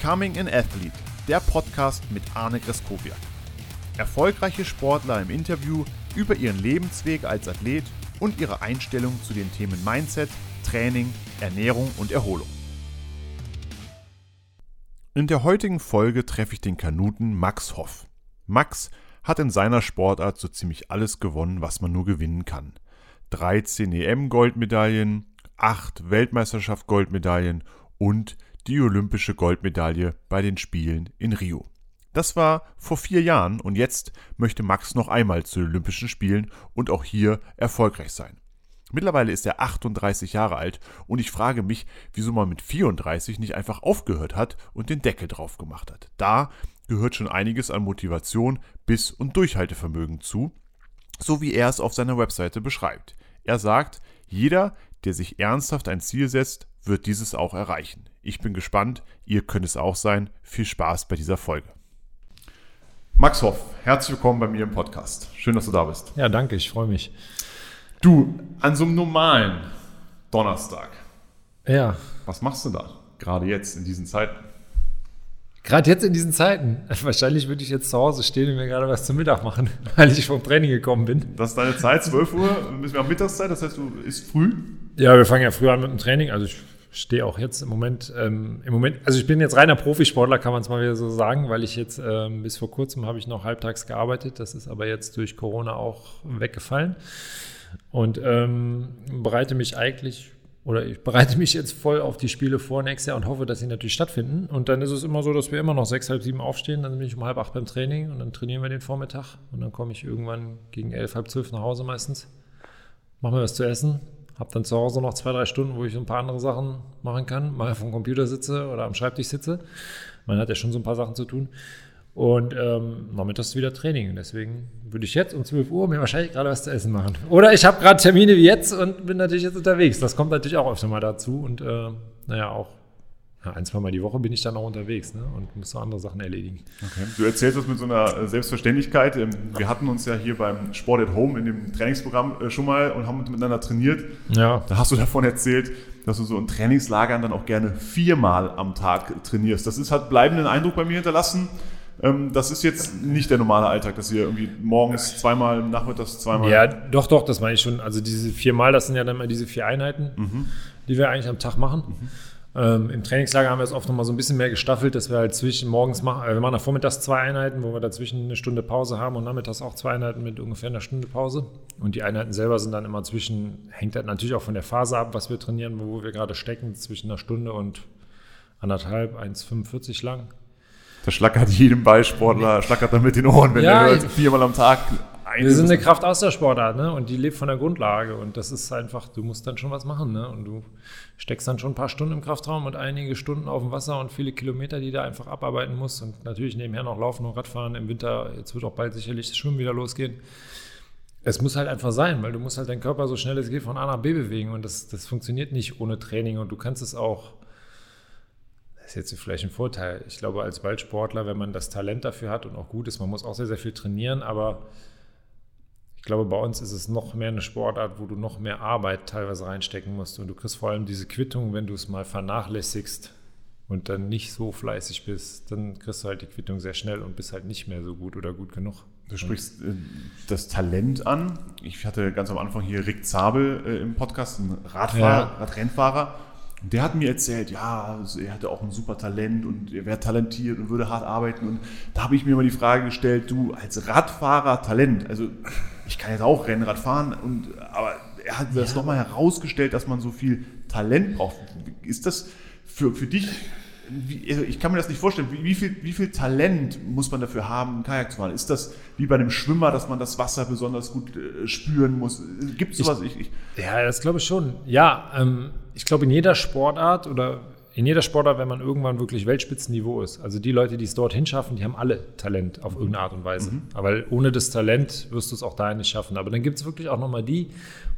Becoming an Athlete, der Podcast mit Arne Greskowiak. Erfolgreiche Sportler im Interview über ihren Lebensweg als Athlet und ihre Einstellung zu den Themen Mindset, Training, Ernährung und Erholung. In der heutigen Folge treffe ich den Kanuten Max Hoff. Max hat in seiner Sportart so ziemlich alles gewonnen, was man nur gewinnen kann. 13 EM-Goldmedaillen, 8 Weltmeisterschaft-Goldmedaillen und die olympische Goldmedaille bei den Spielen in Rio. Das war vor vier Jahren und jetzt möchte Max noch einmal zu den Olympischen Spielen und auch hier erfolgreich sein. Mittlerweile ist er 38 Jahre alt und ich frage mich, wieso man mit 34 nicht einfach aufgehört hat und den Deckel drauf gemacht hat. Da gehört schon einiges an Motivation, Biss und Durchhaltevermögen zu, so wie er es auf seiner Webseite beschreibt. Er sagt, jeder, der sich ernsthaft ein Ziel setzt, wird dieses auch erreichen. Ich bin gespannt, ihr könnt es auch sein. Viel Spaß bei dieser Folge. Max Hoff, herzlich willkommen bei mir im Podcast. Schön, dass du da bist. Ja, danke, ich freue mich. Du, an so einem normalen Donnerstag. Ja. Was machst du da? Gerade jetzt in diesen Zeiten? Gerade jetzt in diesen Zeiten. Wahrscheinlich würde ich jetzt zu Hause stehen und mir gerade was zum Mittag machen, weil ich vom Training gekommen bin. Das ist deine Zeit, 12 Uhr, müssen wir am Mittagszeit, das heißt, du isst früh? Ja, wir fangen ja früh an mit dem Training. Also ich stehe auch jetzt im Moment, ähm, im Moment, also ich bin jetzt reiner Profisportler, kann man es mal wieder so sagen, weil ich jetzt ähm, bis vor kurzem habe ich noch halbtags gearbeitet. Das ist aber jetzt durch Corona auch weggefallen. Und ähm, bereite mich eigentlich oder ich bereite mich jetzt voll auf die Spiele vor nächstes Jahr und hoffe, dass sie natürlich stattfinden. Und dann ist es immer so, dass wir immer noch sechs, halb sieben aufstehen. Dann bin ich um halb acht beim Training und dann trainieren wir den Vormittag. Und dann komme ich irgendwann gegen elf, halb zwölf nach Hause meistens. Machen wir was zu essen. Hab dann zu Hause noch zwei, drei Stunden, wo ich ein paar andere Sachen machen kann. Mal vom Computer sitze oder am Schreibtisch sitze. Man hat ja schon so ein paar Sachen zu tun. Und ähm, nachmittags wieder Training. Deswegen würde ich jetzt um 12 Uhr mir wahrscheinlich gerade was zu essen machen. Oder ich habe gerade Termine wie jetzt und bin natürlich jetzt unterwegs. Das kommt natürlich auch öfter mal dazu. Und äh, naja, auch ja, ein, zwei Mal die Woche bin ich dann auch unterwegs ne? und muss so andere Sachen erledigen. Okay. Du erzählst das mit so einer Selbstverständlichkeit. Ähm, wir hatten uns ja hier beim Sport at Home in dem Trainingsprogramm äh, schon mal und haben miteinander trainiert. Ja. Da hast du davon erzählt, dass du so in Trainingslagern dann auch gerne viermal am Tag trainierst. Das ist, hat bleibenden Eindruck bei mir hinterlassen. Ähm, das ist jetzt nicht der normale Alltag, dass ihr irgendwie morgens zweimal, nachmittags zweimal. Ja, doch, doch, das meine ich schon. Also diese viermal, das sind ja dann mal diese vier Einheiten, mhm. die wir eigentlich am Tag machen. Mhm. Ähm, Im Trainingslager haben wir es oft noch mal so ein bisschen mehr gestaffelt, dass wir halt zwischen morgens machen, äh, wir machen vormittags zwei Einheiten, wo wir dazwischen eine Stunde Pause haben und nachmittags auch zwei Einheiten mit ungefähr einer Stunde Pause. Und die Einheiten selber sind dann immer zwischen, hängt halt natürlich auch von der Phase ab, was wir trainieren, wo wir gerade stecken, zwischen einer Stunde und anderthalb, 1,45 lang. Das schlackert jedem Ballsportler, schlackert dann mit den Ohren, wenn ja, er hört, viermal am Tag. Wir sind eine Kraft aus der Sportart, ne? Und die lebt von der Grundlage. Und das ist einfach, du musst dann schon was machen, ne? Und du steckst dann schon ein paar Stunden im Kraftraum und einige Stunden auf dem Wasser und viele Kilometer, die du einfach abarbeiten musst. Und natürlich nebenher noch Laufen und Radfahren im Winter. Jetzt wird auch bald sicherlich das Schwimmen wieder losgehen. Es muss halt einfach sein, weil du musst halt deinen Körper so schnell es geht von A nach B bewegen. Und das, das funktioniert nicht ohne Training. Und du kannst es auch ist jetzt vielleicht ein Vorteil. Ich glaube, als Ballsportler, wenn man das Talent dafür hat und auch gut ist, man muss auch sehr, sehr viel trainieren, aber ich glaube, bei uns ist es noch mehr eine Sportart, wo du noch mehr Arbeit teilweise reinstecken musst. Und du kriegst vor allem diese Quittung, wenn du es mal vernachlässigst und dann nicht so fleißig bist, dann kriegst du halt die Quittung sehr schnell und bist halt nicht mehr so gut oder gut genug. Du sprichst äh, das Talent an. Ich hatte ganz am Anfang hier Rick Zabel äh, im Podcast, ein Radfahrer, ja. Radrennfahrer. Und der hat mir erzählt, ja, er hatte auch ein super Talent und er wäre talentiert und würde hart arbeiten. Und da habe ich mir mal die Frage gestellt, du als Radfahrer Talent, also ich kann jetzt auch Rennrad fahren, und, aber er hat ja. das nochmal herausgestellt, dass man so viel Talent braucht. Ist das für, für dich wie, also ich kann mir das nicht vorstellen. Wie, wie, viel, wie viel Talent muss man dafür haben, Kajak zu fahren? Ist das wie bei einem Schwimmer, dass man das Wasser besonders gut äh, spüren muss? Gibt es sowas? Ich, ich, ja, das glaube ich schon. Ja, ähm, ich glaube, in jeder Sportart oder in jeder Sportart, wenn man irgendwann wirklich Weltspitzenniveau ist, also die Leute, die es dorthin schaffen, die haben alle Talent auf irgendeine Art und Weise. Mhm. Aber ohne das Talent wirst du es auch dahin nicht schaffen. Aber dann gibt es wirklich auch nochmal die,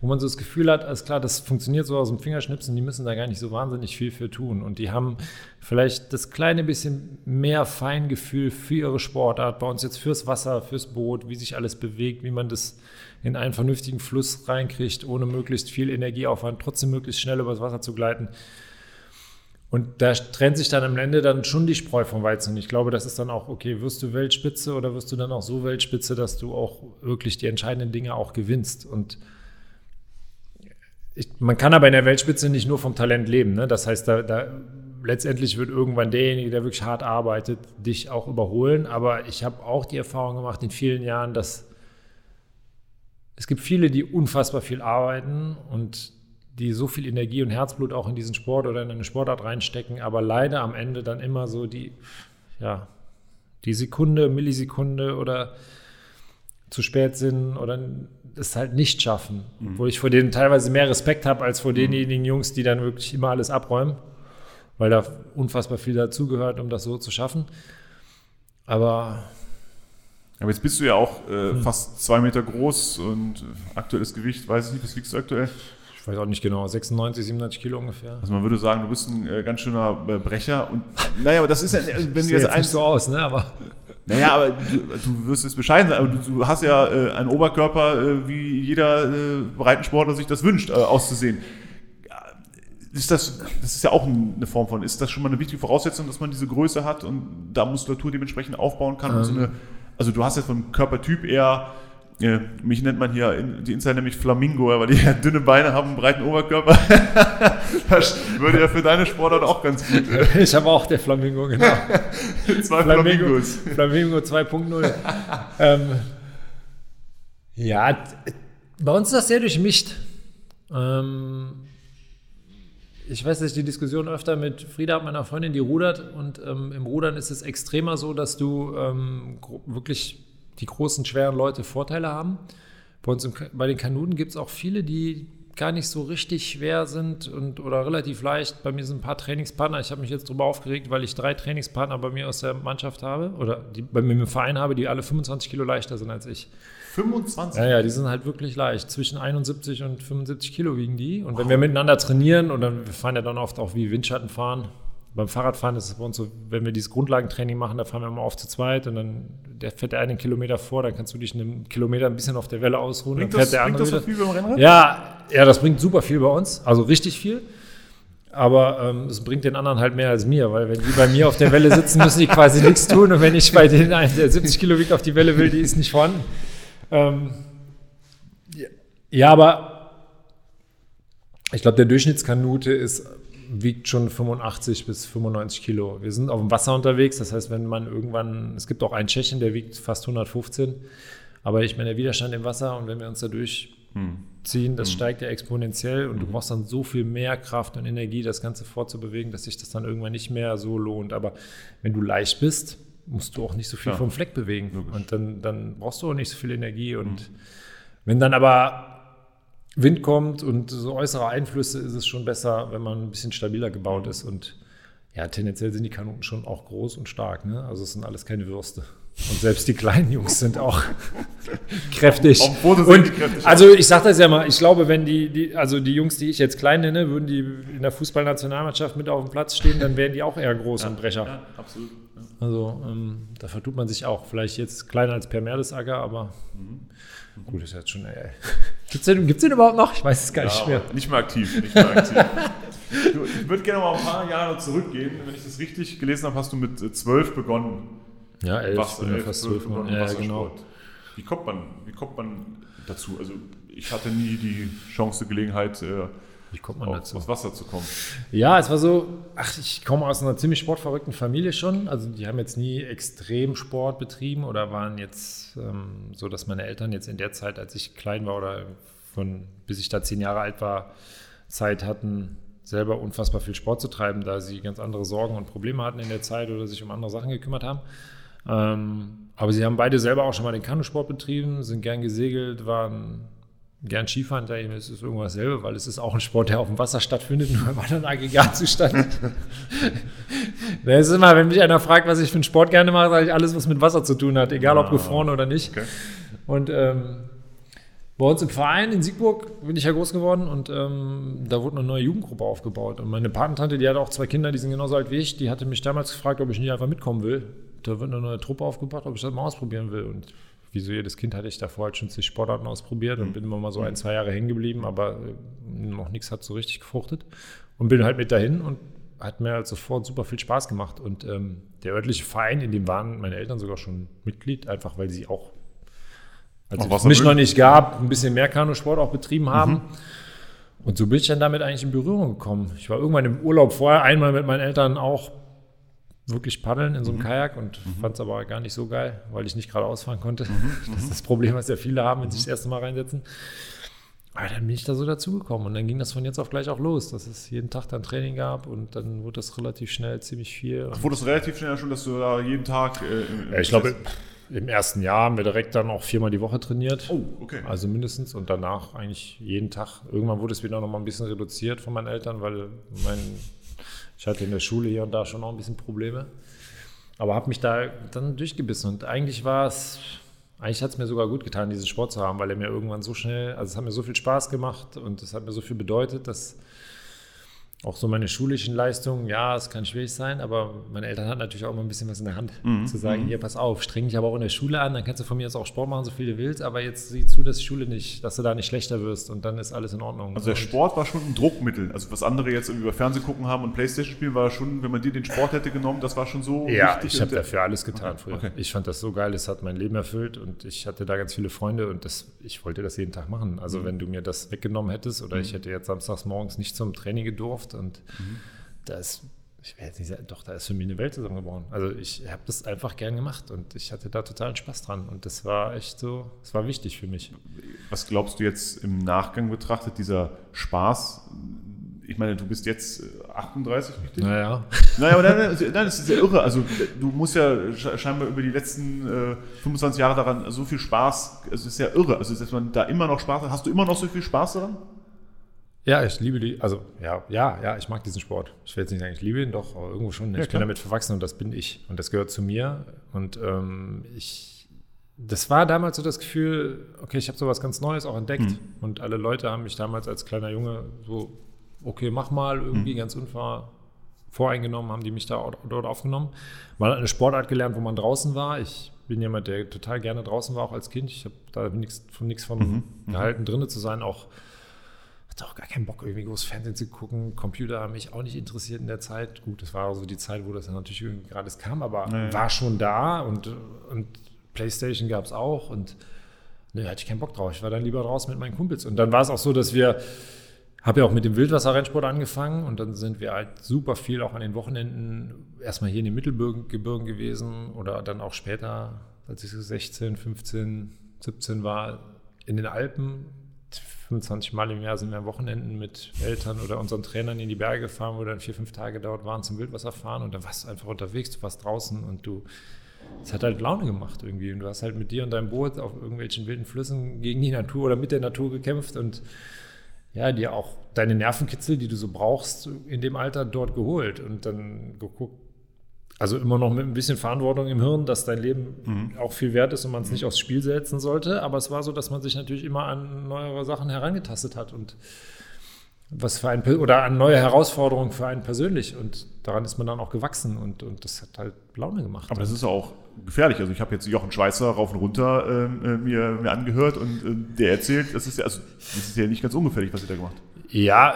wo man so das Gefühl hat, alles klar, das funktioniert so aus dem Fingerschnipsen, die müssen da gar nicht so wahnsinnig viel für tun. Und die haben vielleicht das kleine bisschen mehr Feingefühl für ihre Sportart, bei uns jetzt fürs Wasser, fürs Boot, wie sich alles bewegt, wie man das in einen vernünftigen Fluss reinkriegt, ohne möglichst viel Energieaufwand, trotzdem möglichst schnell übers Wasser zu gleiten. Und da trennt sich dann am Ende dann schon die Spreu vom Weizen. Ich glaube, das ist dann auch, okay, wirst du Weltspitze oder wirst du dann auch so Weltspitze, dass du auch wirklich die entscheidenden Dinge auch gewinnst. Und ich, man kann aber in der Weltspitze nicht nur vom Talent leben. Ne? Das heißt, da, da letztendlich wird irgendwann derjenige, der wirklich hart arbeitet, dich auch überholen. Aber ich habe auch die Erfahrung gemacht in vielen Jahren, dass es gibt viele, die unfassbar viel arbeiten und die so viel Energie und Herzblut auch in diesen Sport oder in eine Sportart reinstecken, aber leider am Ende dann immer so die, ja, die Sekunde, Millisekunde oder zu spät sind oder es halt nicht schaffen. Mhm. Wo ich vor denen teilweise mehr Respekt habe als vor mhm. denjenigen Jungs, die dann wirklich immer alles abräumen, weil da unfassbar viel dazugehört, um das so zu schaffen. Aber aber jetzt bist du ja auch äh, hm. fast zwei Meter groß und aktuelles Gewicht, weiß ich nicht, was wiegst du aktuell? ich weiß auch nicht genau, 96, 97 Kilo ungefähr. Also man würde sagen, du bist ein äh, ganz schöner äh, Brecher. Und naja, aber das ist ja, wenn du jetzt, jetzt nicht so aus, ne? Aber naja, aber du, du wirst es bescheiden sein, aber du, du hast ja äh, einen Oberkörper, äh, wie jeder äh, Breitensportler sich das wünscht, äh, auszusehen. Ist das, das ist ja auch eine Form von, ist das schon mal eine wichtige Voraussetzung, dass man diese Größe hat und da Muskulatur dementsprechend aufbauen kann? Ähm. So eine, also du hast ja vom Körpertyp eher ja, mich nennt man hier, die Insider nämlich Flamingo, weil die ja dünne Beine haben, einen breiten Oberkörper. das würde ja für deine Sportart auch ganz gut. Ich habe auch der Flamingo, genau. Zwei Flamingo, Flamingos. Flamingo 2.0. ähm, ja, bei uns ist das sehr durchmischt. Ähm, ich weiß, dass ich die Diskussion öfter mit Frieda, meiner Freundin, die rudert. Und ähm, im Rudern ist es extremer so, dass du ähm, wirklich die großen, schweren Leute Vorteile haben. Bei uns im, bei den Kanuten gibt es auch viele, die gar nicht so richtig schwer sind und oder relativ leicht. Bei mir sind ein paar Trainingspartner. Ich habe mich jetzt darüber aufgeregt, weil ich drei Trainingspartner bei mir aus der Mannschaft habe oder die bei mir im Verein habe, die alle 25 Kilo leichter sind als ich. 25? Ja, ja, die sind halt wirklich leicht. Zwischen 71 und 75 Kilo wiegen die. Und wow. wenn wir miteinander trainieren und dann wir fahren ja dann oft auch wie Windschatten fahren, beim Fahrradfahren ist es bei uns so, wenn wir dieses Grundlagentraining machen, da fahren wir immer auf zu zweit und dann der fährt der einen Kilometer vor, dann kannst du dich einen Kilometer ein bisschen auf der Welle ausruhen. Bringt das, bringt das viel beim Rennrad? Ja, ja, das bringt super viel bei uns, also richtig viel. Aber ähm, es bringt den anderen halt mehr als mir, weil wenn die bei mir auf der Welle sitzen, müssen die quasi nichts tun und wenn ich bei denen einen, der 70 Kilo wiegt, auf die Welle will, die ist nicht vorhanden. Ähm, ja, aber ich glaube, der Durchschnittskanute ist wiegt schon 85 bis 95 Kilo. Wir sind auf dem Wasser unterwegs, das heißt, wenn man irgendwann, es gibt auch einen Tschechen, der wiegt fast 115, aber ich meine, der Widerstand im Wasser und wenn wir uns da durchziehen, das hm. steigt ja exponentiell und hm. du brauchst dann so viel mehr Kraft und Energie, das Ganze fortzubewegen, dass sich das dann irgendwann nicht mehr so lohnt. Aber wenn du leicht bist, musst du auch nicht so viel ja. vom Fleck bewegen Logisch. und dann, dann brauchst du auch nicht so viel Energie und hm. wenn dann aber Wind kommt und so äußere Einflüsse ist es schon besser, wenn man ein bisschen stabiler gebaut ist. Und ja, tendenziell sind die Kanonen schon auch groß und stark. Ne? Also es sind alles keine Würste. Und selbst die kleinen Jungs sind auch kräftig. Und, also ich sage das ja mal, ich glaube, wenn die, die, also die Jungs, die ich jetzt klein nenne, würden die in der Fußballnationalmannschaft mit auf dem Platz stehen, dann wären die auch eher groß ja, und Brecher. Ja, absolut. Ja. Also ähm, da vertut man sich auch. Vielleicht jetzt kleiner als Per Mertesacker, aber mhm. gut, ist jetzt schon. Äh, Gibt es den, gibt's den überhaupt noch? Ich weiß es gar nicht mehr. Nicht mehr aktiv. Nicht mehr aktiv. du, ich würde gerne mal ein paar Jahre zurückgehen. Wenn ich das richtig gelesen habe, hast du mit äh, zwölf begonnen. Ja, elf. Was, elf fast zwölf. Ja, genau. Wie kommt, man, wie kommt man dazu? Also ich hatte nie die Chance, Gelegenheit, äh, wie kommt man dazu? Aus Wasser zu kommen. Ja, es war so, ach, ich komme aus einer ziemlich sportverrückten Familie schon. Also die haben jetzt nie extrem Sport betrieben oder waren jetzt ähm, so, dass meine Eltern jetzt in der Zeit, als ich klein war oder von bis ich da zehn Jahre alt war, Zeit hatten, selber unfassbar viel Sport zu treiben, da sie ganz andere Sorgen und Probleme hatten in der Zeit oder sich um andere Sachen gekümmert haben. Ähm, aber sie haben beide selber auch schon mal den Kanusport betrieben, sind gern gesegelt, waren gern Skifahren, da ist es irgendwas selber, weil es ist auch ein Sport, der auf dem Wasser stattfindet, nur im anderen Aggregatzustand. das ist immer, wenn mich einer fragt, was ich für einen Sport gerne mache, sage ich alles, was mit Wasser zu tun hat, egal ob ah, gefroren oder nicht. Okay. Und ähm, bei uns im Verein in Siegburg bin ich ja groß geworden und ähm, da wurde eine neue Jugendgruppe aufgebaut. Und meine Patentante, die hat auch zwei Kinder, die sind genauso alt wie ich, die hatte mich damals gefragt, ob ich nicht einfach mitkommen will. Da wird eine neue Truppe aufgebaut, ob ich das mal ausprobieren will. Und wie so jedes Kind hatte ich davor halt schon zig Sportarten ausprobiert und mhm. bin immer mal so ein, zwei Jahre hängen geblieben, aber äh, noch nichts hat so richtig gefruchtet. Und bin halt mit dahin und hat mir halt sofort super viel Spaß gemacht. Und ähm, der örtliche Verein, in dem waren meine Eltern sogar schon Mitglied, einfach weil sie auch, als es mich noch nicht gab, ein bisschen mehr Kanusport auch betrieben haben. Mhm. Und so bin ich dann damit eigentlich in Berührung gekommen. Ich war irgendwann im Urlaub vorher einmal mit meinen Eltern auch wirklich paddeln in so einem mhm. Kajak und mhm. fand es aber gar nicht so geil, weil ich nicht gerade ausfahren konnte. Mhm. Das ist das Problem, was ja viele haben, wenn sie sich das erste Mal reinsetzen. Aber dann bin ich da so dazugekommen und dann ging das von jetzt auf gleich auch los, dass es jeden Tag dann Training gab und dann wurde das relativ schnell ziemlich viel. Ach, wurde das relativ schnell schon, dass du da jeden Tag. Äh, ja, ich glaube, im ersten Jahr haben wir direkt dann auch viermal die Woche trainiert. Oh, okay. Also mindestens und danach eigentlich jeden Tag. Irgendwann wurde es wieder noch mal ein bisschen reduziert von meinen Eltern, weil mein, ich hatte in der Schule hier und da schon noch ein bisschen Probleme. Aber habe mich da dann durchgebissen und eigentlich war es eigentlich hat es mir sogar gut getan, diesen Sport zu haben, weil er mir irgendwann so schnell, also es hat mir so viel Spaß gemacht und es hat mir so viel bedeutet, dass auch so meine schulischen Leistungen, ja, es kann schwierig sein, aber meine Eltern hatten natürlich auch immer ein bisschen was in der Hand, mhm. zu sagen, mhm. hier, pass auf, streng dich aber auch in der Schule an, dann kannst du von mir jetzt auch Sport machen, so viel du willst, aber jetzt sieh zu, dass die Schule nicht, dass du da nicht schlechter wirst und dann ist alles in Ordnung. Also der Sport war schon ein Druckmittel, also was andere jetzt über Fernsehen gucken haben und Playstation spielen, war schon, wenn man dir den Sport hätte genommen, das war schon so Ja, ich habe dafür alles getan okay. früher. Okay. Ich fand das so geil, es hat mein Leben erfüllt und ich hatte da ganz viele Freunde und das, ich wollte das jeden Tag machen. Also mhm. wenn du mir das weggenommen hättest oder mhm. ich hätte jetzt samstags morgens nicht zum Training gedurft und mhm da ist, ich werde jetzt nicht sagen, doch, da ist für mich eine Welt zusammengebrochen. Also ich habe das einfach gern gemacht und ich hatte da totalen Spaß dran und das war echt so, das war wichtig für mich. Was glaubst du jetzt im Nachgang betrachtet, dieser Spaß? Ich meine, du bist jetzt 38, äh, richtig? Naja. Naja, aber nein, nein, das ist ja irre. Also du musst ja scheinbar über die letzten äh, 25 Jahre daran so viel Spaß, also es ist ja irre. Also dass man da immer noch Spaß hat. Hast du immer noch so viel Spaß daran? Ja, ich liebe die, also ja, ja, ja, ich mag diesen Sport. Ich will jetzt nicht sagen, ich liebe ihn doch, aber irgendwo schon. Ja, ich bin damit verwachsen und das bin ich und das gehört zu mir. Und ähm, ich, das war damals so das Gefühl, okay, ich habe sowas ganz Neues auch entdeckt mhm. und alle Leute haben mich damals als kleiner Junge so, okay, mach mal irgendwie mhm. ganz unver voreingenommen, haben die mich da dort aufgenommen. Mal eine Sportart gelernt, wo man draußen war. Ich bin jemand, der total gerne draußen war, auch als Kind. Ich habe da nichts von nichts von mhm. mhm. gehalten, drinnen zu sein, auch hatte auch gar keinen Bock, irgendwie groß Fernsehen zu gucken. Computer haben mich auch nicht interessiert in der Zeit. Gut, das war so die Zeit, wo das dann natürlich irgendwie gerade kam, aber nee. war schon da und, und Playstation gab es auch und ne, hatte ich keinen Bock drauf. Ich war dann lieber draußen mit meinen Kumpels. Und dann war es auch so, dass wir, habe ja auch mit dem Wildwasserrennsport angefangen und dann sind wir halt super viel auch an den Wochenenden erstmal hier in den Mittelgebirgen gewesen oder dann auch später, als ich so 16, 15, 17 war, in den Alpen 25 Mal im Jahr sind wir am Wochenenden mit Eltern oder unseren Trainern in die Berge gefahren, wo dann vier, fünf Tage dort waren zum Wildwasserfahren und dann warst du einfach unterwegs, du warst draußen und du, es hat halt Laune gemacht irgendwie und du hast halt mit dir und deinem Boot auf irgendwelchen wilden Flüssen gegen die Natur oder mit der Natur gekämpft und ja, dir auch deine Nervenkitzel, die du so brauchst, in dem Alter dort geholt und dann geguckt, also immer noch mit ein bisschen Verantwortung im Hirn, dass dein Leben mhm. auch viel wert ist und man es nicht aufs Spiel setzen sollte. Aber es war so, dass man sich natürlich immer an neuere Sachen herangetastet hat und was für ein oder an neue Herausforderungen für einen persönlich. Und daran ist man dann auch gewachsen und, und das hat halt Laune gemacht. Aber das ist auch gefährlich. Also ich habe jetzt Jochen Schweizer rauf und runter ähm, äh, mir, mir angehört und äh, der erzählt, das ist ja, also das ist ja nicht ganz ungefährlich, was ihr da gemacht. Ja,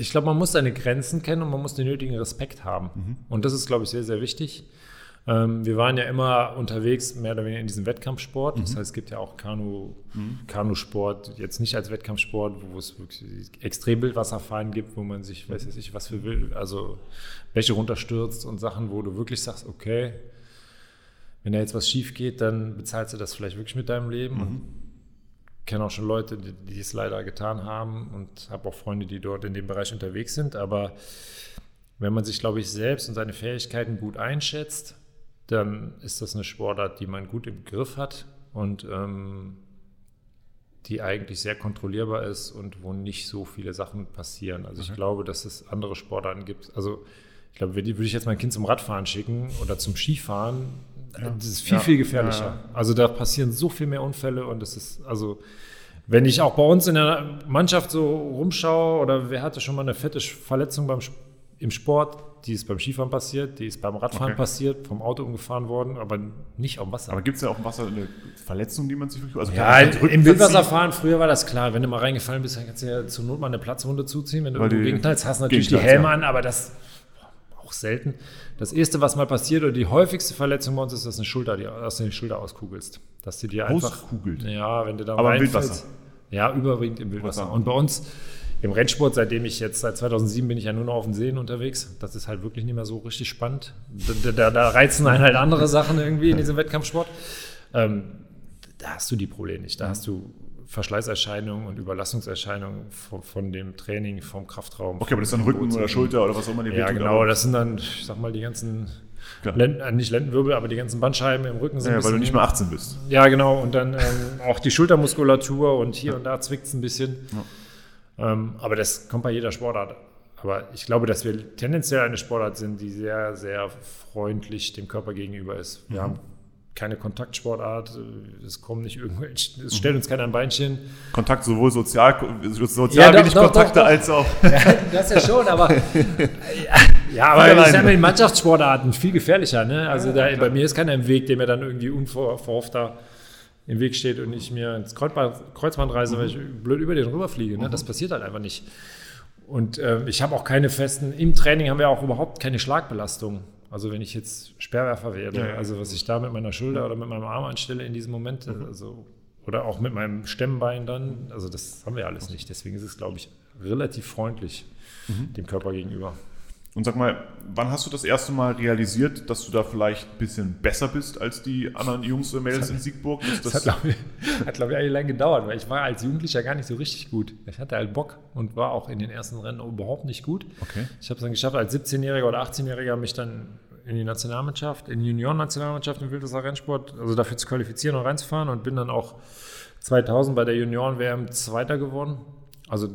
ich glaube, man muss seine Grenzen kennen und man muss den nötigen Respekt haben. Mhm. Und das ist, glaube ich, sehr, sehr wichtig. Ähm, wir waren ja immer unterwegs, mehr oder weniger in diesem Wettkampfsport. Mhm. Das heißt, es gibt ja auch Kanu, mhm. Kanusport, jetzt nicht als Wettkampfsport, wo es wirklich extrem Wildwasserfahren gibt, wo man sich, weiß ich, was für Wild, also Bäche runterstürzt und Sachen, wo du wirklich sagst, okay, wenn da jetzt was schief geht, dann bezahlst du das vielleicht wirklich mit deinem Leben. Mhm kenne auch schon Leute, die, die es leider getan haben und habe auch Freunde, die dort in dem Bereich unterwegs sind. Aber wenn man sich, glaube ich, selbst und seine Fähigkeiten gut einschätzt, dann ist das eine Sportart, die man gut im Griff hat und ähm, die eigentlich sehr kontrollierbar ist und wo nicht so viele Sachen passieren. Also ich glaube, dass es andere Sportarten gibt. Also ich glaube, würde ich jetzt mein Kind zum Radfahren schicken oder zum Skifahren, ja. Das ist viel, ja. viel gefährlicher. Ja. Also da passieren so viel mehr Unfälle und es ist, also wenn ich auch bei uns in der Mannschaft so rumschaue oder wer hatte schon mal eine fette Verletzung beim im Sport, die ist beim Skifahren passiert, die ist beim Radfahren Okay. passiert, vom Auto umgefahren worden, aber nicht auf dem Wasser. Aber gibt es ja auch im Wasser eine Verletzung, die man sich wirklich. Also ja, im Wildwasserfahren, früher war das klar. Wenn du mal reingefallen bist, dann kannst du ja zur Not mal eine Platzwunde zuziehen. Wenn du Weil die gegenknallst, hast du natürlich die Helme ja. an, aber das auch selten. Das erste, was mal passiert, oder die häufigst Verletzung bei uns ist, dass eine Schulter, die, dass du die Schulter auskugelst. Dass du dir einfach. Auskugelt. Ja, wenn du da Aber im. Wildwasser? Ja, überwiegend im Wildwasser. Und bei uns im Rennsport, seitdem ich jetzt, seit 2007 bin ich ja nur noch auf den Seen unterwegs. Das ist halt wirklich nicht mehr so richtig spannend. Da, da, da reizen einen halt andere Sachen irgendwie in diesem Wettkampfsport. Ähm, da hast du die Probleme nicht. Da hast du Verschleißerscheinungen und Überlastungserscheinungen von, von dem Training, vom Kraftraum. Okay, aber das ist dann Rücken oder Schulter oder was auch immer die Ja, wehtut, genau. Das sind dann, ich sag mal, die ganzen. Lenden, äh, nicht Lendenwirbel, aber die ganzen Bandscheiben im Rücken sind Ja, weil du nicht mehr 18 bist. ja, genau. Und dann ähm, auch die Schultermuskulatur und hier und da zwickt es ein bisschen. Ähm, aber das kommt bei jeder Sportart. Aber ich glaube, dass wir tendenziell eine Sportart sind, die sehr, sehr freundlich dem Körper gegenüber ist. Wir haben keine Kontaktsportart, äh, es kommen nicht irgendwelche, es stellt uns keiner ein Beinchen. Kontakt sowohl sozial, sozial doch, wenig doch, Kontakte doch, als auch. Das ja schon, aber ja, aber das ist ja mit Mannschaftssportarten viel gefährlicher. Ne? Also da, bei mir ist keiner im Weg, der mir dann irgendwie unverhofft da im Weg steht und ich mir ins Kreuzband, Kreuzband reise, weil ich blöd über den rüberfliege. Ne? Das passiert halt einfach nicht. Und ähm, ich habe auch keine festen, im Training haben wir auch überhaupt keine Schlagbelastung. Also wenn ich jetzt Sperrwerfer werde, Ja, ja. also was ich da mit meiner Schulter oder mit meinem Arm anstelle in diesem Moment, also oder auch mit meinem Stemmbein dann, also das haben wir alles nicht. Deswegen ist es, glaube ich, relativ freundlich dem Körper gegenüber. Und sag mal, wann hast du das erste Mal realisiert, dass du da vielleicht ein bisschen besser bist als die anderen Jungs und Mädels in Siegburg? Ist Das das, hat, glaube ich, hat, glaub ich, eigentlich lange gedauert, weil ich war als Jugendlicher gar nicht so richtig gut. Ich hatte halt Bock und war auch in den ersten Rennen überhaupt nicht gut. Okay. Ich habe es dann geschafft, als 17-Jähriger oder 18-Jähriger mich dann in die Nationalmannschaft, in die Junioren-Nationalmannschaft im Wildwasser Rennsport, also dafür zu qualifizieren und reinzufahren und bin dann auch 2000 bei der Junioren-WM Zweiter geworden. Also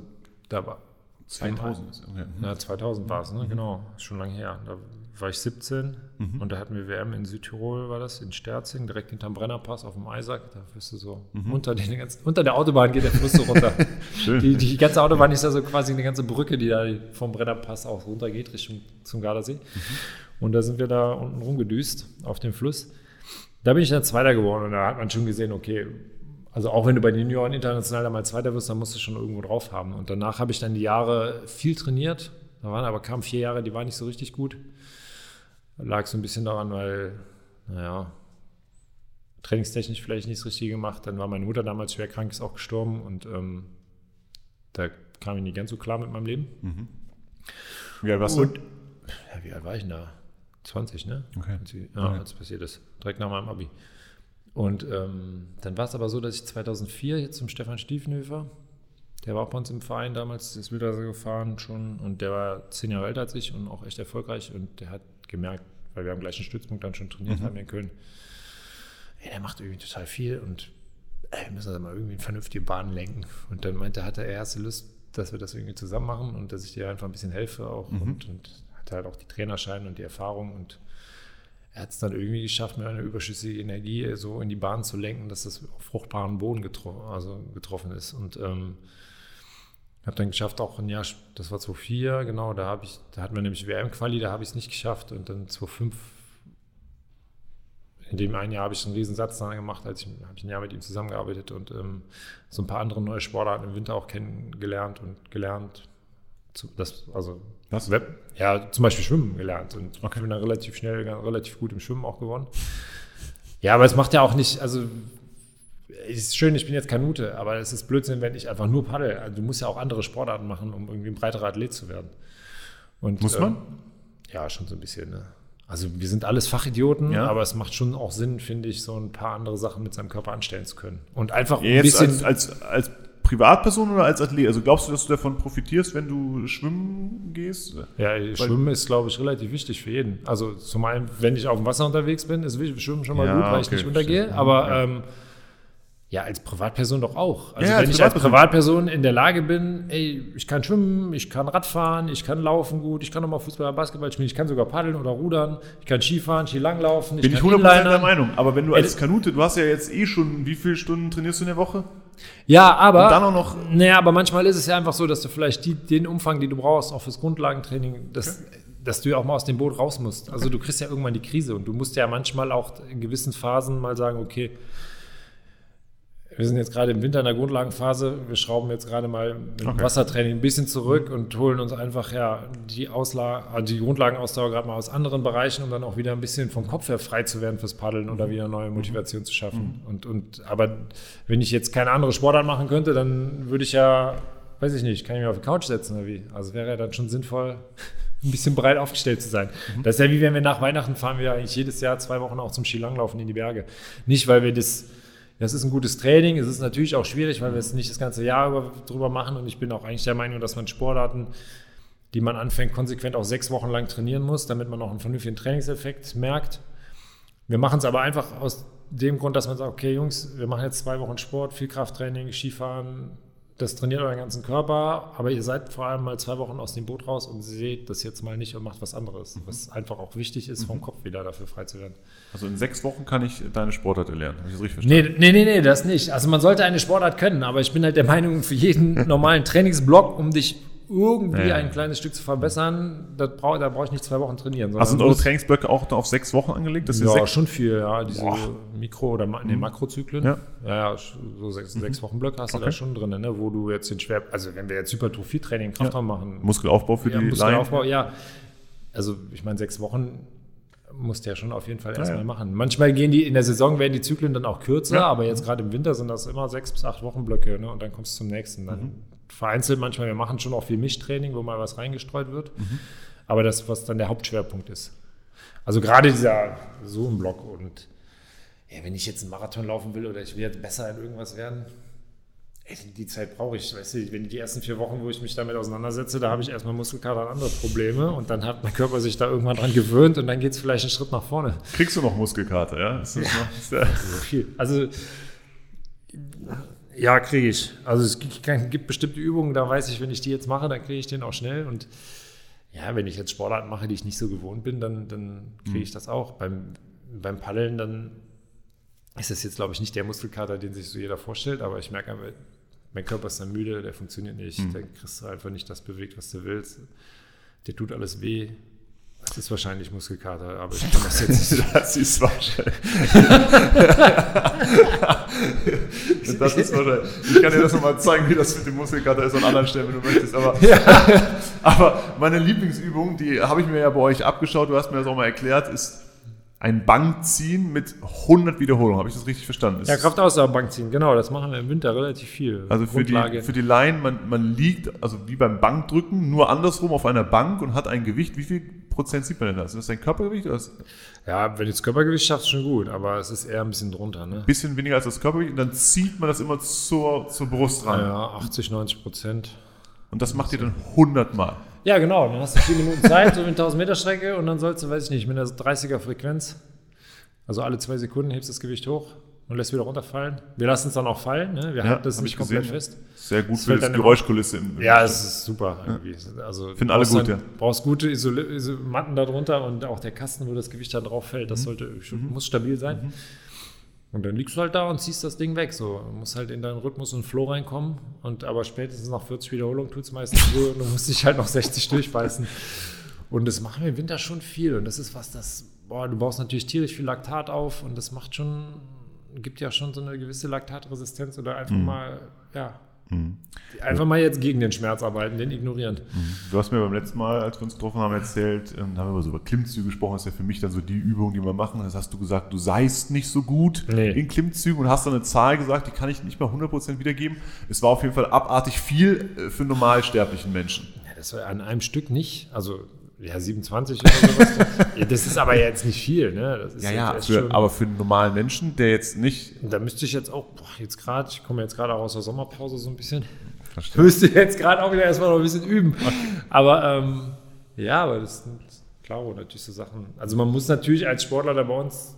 da war 2000 ist. Okay. Ja, 2000 war es, ne? genau, ist schon lange her. Da war ich 17 und da hatten wir WM in Südtirol, war das, in Sterzing, direkt hinterm Brennerpass auf dem Eisack. Da wirst du so unter, den ganzen, unter der Autobahn geht der Fluss so runter. Schön. Die, die ganze Autobahn ist ja so quasi eine ganze Brücke, die da vom Brennerpass auch runter geht, Richtung zum Gardasee. Und da sind wir da unten rumgedüst auf dem Fluss. Da bin ich dann Zweiter geworden und da hat man schon gesehen, okay, also auch wenn du bei den Junioren international da mal Zweiter wirst, dann musst du schon irgendwo drauf haben. Und danach habe ich dann die Jahre viel trainiert. Da waren aber kamen vier Jahre, die waren nicht so richtig gut. Lag so ein bisschen daran, weil, naja, trainingstechnisch vielleicht nicht das Richtige gemacht. Dann war meine Mutter damals schwer krank, ist auch gestorben und ähm, da kam ich nicht ganz so klar mit meinem Leben. Wie alt warst Und du? ja, wie alt war ich denn da? 20, ne? Okay. Ich- ja, als passiert ist. Direkt nach meinem Abi. Und ähm, dann war es aber so, dass ich 2004 jetzt zum Stefan Stiefenhöfer, der war auch bei uns im Verein damals, ist Wildwasser gefahren schon und der war zehn Jahre älter als ich und auch echt erfolgreich und der hat gemerkt, weil wir am gleichen Stützpunkt dann schon trainiert haben in Köln, ey, der macht irgendwie total viel und ey, wir müssen da mal irgendwie eine vernünftige Bahn lenken. Und dann meinte er, hatte er erste Lust, dass wir das irgendwie zusammen machen und dass ich dir einfach ein bisschen helfe auch und, und hatte halt auch die Trainerschein und die Erfahrung und er hat es dann irgendwie geschafft, mit einer überschüssigen Energie so in die Bahn zu lenken, dass das auf fruchtbaren Boden getro also getroffen ist. Und ähm, habe dann geschafft, auch ein Jahr, das war 2004, genau, da habe ich, da hatten wir nämlich WM-Quali, da habe ich es nicht geschafft und dann 2005 in dem einen Jahr habe ich einen riesen Satz dann gemacht, als ich habe ich ein Jahr mit ihm zusammengearbeitet und ähm, so ein paar andere neue Sportarten im Winter auch kennengelernt und gelernt. Zu, das, also Was? Web, ja, zum Beispiel Schwimmen gelernt und Okay. bin dann relativ schnell, relativ gut im Schwimmen auch geworden. Ja, aber es macht ja auch nicht, also es ist schön, ich bin jetzt Kanute, aber es ist Blödsinn, wenn ich einfach nur paddel. Also, du musst ja auch andere Sportarten machen, um irgendwie ein breiterer Athlet zu werden. Und, Muss man? ähm, ja, schon so ein bisschen. Ne? Also wir sind alles Fachidioten, Ja. aber es macht schon auch Sinn, finde ich, so ein paar andere Sachen mit seinem Körper anstellen zu können. Und einfach ein Jetzt bisschen. als, als, als Privatperson oder als Athlet? Also glaubst du, dass du davon profitierst, wenn du schwimmen gehst? ja, Schwimmen ist, glaube ich, relativ wichtig für jeden. Also zum einen, wenn ich auf dem Wasser unterwegs bin, ist Schwimmen schon mal Ja, gut, weil ich okay, nicht untergehe. verstehe. Aber Ja. ähm, ja, als Privatperson doch auch. Also Ja, wenn als ich als Privatperson. In der Lage bin, ey, ich kann schwimmen, ich kann Radfahren, ich kann laufen gut, ich kann nochmal Fußball, Basketball spielen, ich kann sogar paddeln oder rudern, ich kann Skifahren, Skilanglaufen, Bin ich kann 100% der. Meinung. Aber wenn du als Kanute, du hast ja jetzt eh schon, wie viele Stunden trainierst du in der Woche? Ja, aber. Und dann auch noch- Naja, aber manchmal ist es ja einfach so, dass du vielleicht die, den Umfang, den du brauchst, auch fürs Grundlagentraining, das, dass du ja auch mal aus dem Boot raus musst. Also du kriegst ja irgendwann die Krise und du musst ja manchmal auch in gewissen Phasen mal sagen, okay, wir sind jetzt gerade im Winter in der Grundlagenphase. Wir schrauben jetzt gerade mal mit okay. Wassertraining ein bisschen zurück und holen uns einfach ja die, Ausla also die Grundlagenausdauer gerade mal aus anderen Bereichen, um dann auch wieder ein bisschen vom Kopf her frei zu werden fürs Paddeln oder wieder neue Motivation zu schaffen. Mhm. Und, und, aber wenn ich jetzt keine andere Sportart machen könnte, dann würde ich ja, weiß ich nicht, kann ich mich auf die Couch setzen oder wie? Also wäre ja dann schon sinnvoll, ein bisschen breit aufgestellt zu sein. Mhm. Das ist ja wie wenn wir nach Weihnachten fahren wir eigentlich jedes Jahr zwei Wochen auch zum Skilanglaufen in die Berge. Nicht, weil wir das das ist ein gutes Training. Es ist natürlich auch schwierig, weil wir es nicht das ganze Jahr über, drüber machen. Und ich bin auch eigentlich der Meinung, dass man Sportarten, die man anfängt, konsequent auch sechs Wochen lang trainieren muss, damit man auch einen vernünftigen Trainingseffekt merkt. Wir machen es aber einfach aus dem Grund, dass man sagt, okay, Jungs, wir machen jetzt zwei Wochen Sport, viel Krafttraining, Skifahren, das trainiert euren ganzen Körper, aber ihr seid vor allem mal zwei Wochen aus dem Boot raus und seht das jetzt mal nicht und macht was anderes, mhm. was einfach auch wichtig ist, vom mhm. Kopf wieder dafür frei zu werden. Also in sechs Wochen kann ich deine Sportart erlernen. Habe ich das richtig verstanden? Nee, nee, nee, nee, das nicht. Also man sollte eine Sportart können, aber ich bin halt der Meinung, für jeden normalen Trainingsblock, um dich irgendwie ja. ein kleines Stück zu verbessern, brauch, da brauche ich nicht zwei Wochen trainieren. Also sind eure Trainingsblöcke auch auf sechs Wochen angelegt? ja, sechs schon viel, ja. Diese Boah. Mikro- oder nee, mhm. Makrozyklen. Ja. ja, so sechs, mhm. sechs Wochen Blöcke hast okay. du da schon drin, ne? wo du jetzt den Schwer, also wenn wir jetzt Hypertrophie-Training, Kraftraum ja. machen. Muskelaufbau für ja, die Muskelaufbau, Line. ja. Also ich meine, sechs Wochen musst du ja schon auf jeden Fall erstmal ja, machen. Manchmal gehen die in der Saison werden die Zyklen dann auch kürzer, aber jetzt gerade im Winter sind das immer sechs bis acht Wochen Blöcke, ne? Und dann kommst du zum nächsten. Dann mhm vereinzelt manchmal, wir machen schon auch viel Mischtraining, wo mal was reingestreut wird. Mhm. Aber das, was dann der Hauptschwerpunkt ist. Also gerade dieser Zoom-Block und ja, wenn ich jetzt einen Marathon laufen will oder ich will jetzt besser in irgendwas werden, ey, die Zeit brauche ich. Weißt du, wenn die ersten vier Wochen, wo ich mich damit auseinandersetze, da habe ich erstmal Muskelkater und andere Probleme und dann hat mein Körper sich da irgendwann dran gewöhnt und dann geht es vielleicht einen Schritt nach vorne. Kriegst du noch Muskelkater, ja? Ist das ja, noch, ist ja. so viel. Also ja, kriege ich. Also es gibt bestimmte Übungen, da weiß ich, wenn ich die jetzt mache, dann kriege ich den auch schnell. Und ja, wenn ich jetzt Sportarten mache, die ich nicht so gewohnt bin, dann, dann kriege ich mhm. das auch. Beim, beim Paddeln, dann ist das jetzt, glaube ich, nicht der Muskelkater, den sich so jeder vorstellt, aber ich merke einfach, mein Körper ist dann müde, der funktioniert nicht, mhm. dann kriegst du einfach nicht das bewegt, was du willst. Der tut alles weh. Das ist wahrscheinlich Muskelkater, aber ich kann das jetzt nicht. das ist wahrscheinlich. das ist wahrscheinlich. Ich kann dir das nochmal zeigen, wie das mit dem Muskelkater ist an anderen Stellen, wenn du möchtest. Aber, ja. aber meine Lieblingsübung, die habe ich mir ja bei euch abgeschaut, du hast mir das auch mal erklärt, ist ein Bankziehen mit 100 Wiederholungen. Habe ich das richtig verstanden? ja, Kraftausdauer ziehen, genau. Das machen wir im Winter relativ viel. Also für die, für die Line, man, man liegt, also wie beim Bankdrücken, nur andersrum auf einer Bank und hat ein Gewicht. Wie viel Prozent sieht man denn das? Ist das dein Körpergewicht? Oder ja, wenn du das Körpergewicht schaffst, schon gut, aber es ist eher ein bisschen drunter. Ne? Ein bisschen weniger als das Körpergewicht und dann zieht man das immer zur, zur Brust ran. Ja, 80, 90 Prozent. Und das macht ihr dann 100 Mal? Ja, genau. Dann hast du vier Minuten Zeit, so mit 1000 Meter Strecke und dann sollst du, weiß ich nicht, mit einer 30er Frequenz, also alle zwei Sekunden hebst du das Gewicht hoch und lässt wieder runterfallen. Wir lassen es dann auch fallen, ne? wir ja, halten das nicht komplett fest. Sehr gut das für die Geräuschkulisse. Im, ja, es ist super irgendwie. Also Finden alle gut, dann, ja. brauchst gute Isol Matten darunter und auch der Kasten, wo das Gewicht da drauf fällt, das mhm. sollte, mhm. muss stabil sein. Mhm. Und dann liegst du halt da und ziehst das Ding weg. So, du musst halt in deinen Rhythmus und Flow reinkommen. Und aber spätestens nach 40 Wiederholungen tut es meistens so, du musst dich halt noch 60 durchbeißen. Und das machen wir im Winter schon viel. Und das ist was, das, boah, du baust natürlich tierisch viel Laktat auf und das macht schon gibt ja schon so eine gewisse Laktatresistenz oder einfach mhm. mal, ja, mhm. einfach mal jetzt gegen den Schmerz arbeiten, den ignorieren. Mhm. Du hast mir beim letzten Mal, als wir uns getroffen haben, erzählt, ähm, haben wir über so über Klimmzüge gesprochen, das ist ja für mich dann so die Übung, die wir machen. Das hast du gesagt, du seist nicht so gut nee. in Klimmzügen und hast dann eine Zahl gesagt, die kann ich nicht mal 100% wiedergeben. Es war auf jeden Fall abartig viel äh, für normalsterblichen Menschen. Ja, das war an einem Stück nicht. Also ja, 27 oder sowas. das ist aber jetzt nicht viel, ne? ja, ja, für, aber für einen normalen Menschen, der jetzt nicht. Da müsste ich jetzt auch, boah, jetzt gerade, ich komme jetzt gerade auch aus der Sommerpause so ein bisschen. Verstehe. Müsste jetzt gerade auch wieder erstmal noch ein bisschen üben. Okay. Aber ähm, ja, aber das sind klar natürlich so Sachen. Also man muss natürlich als Sportler da bei uns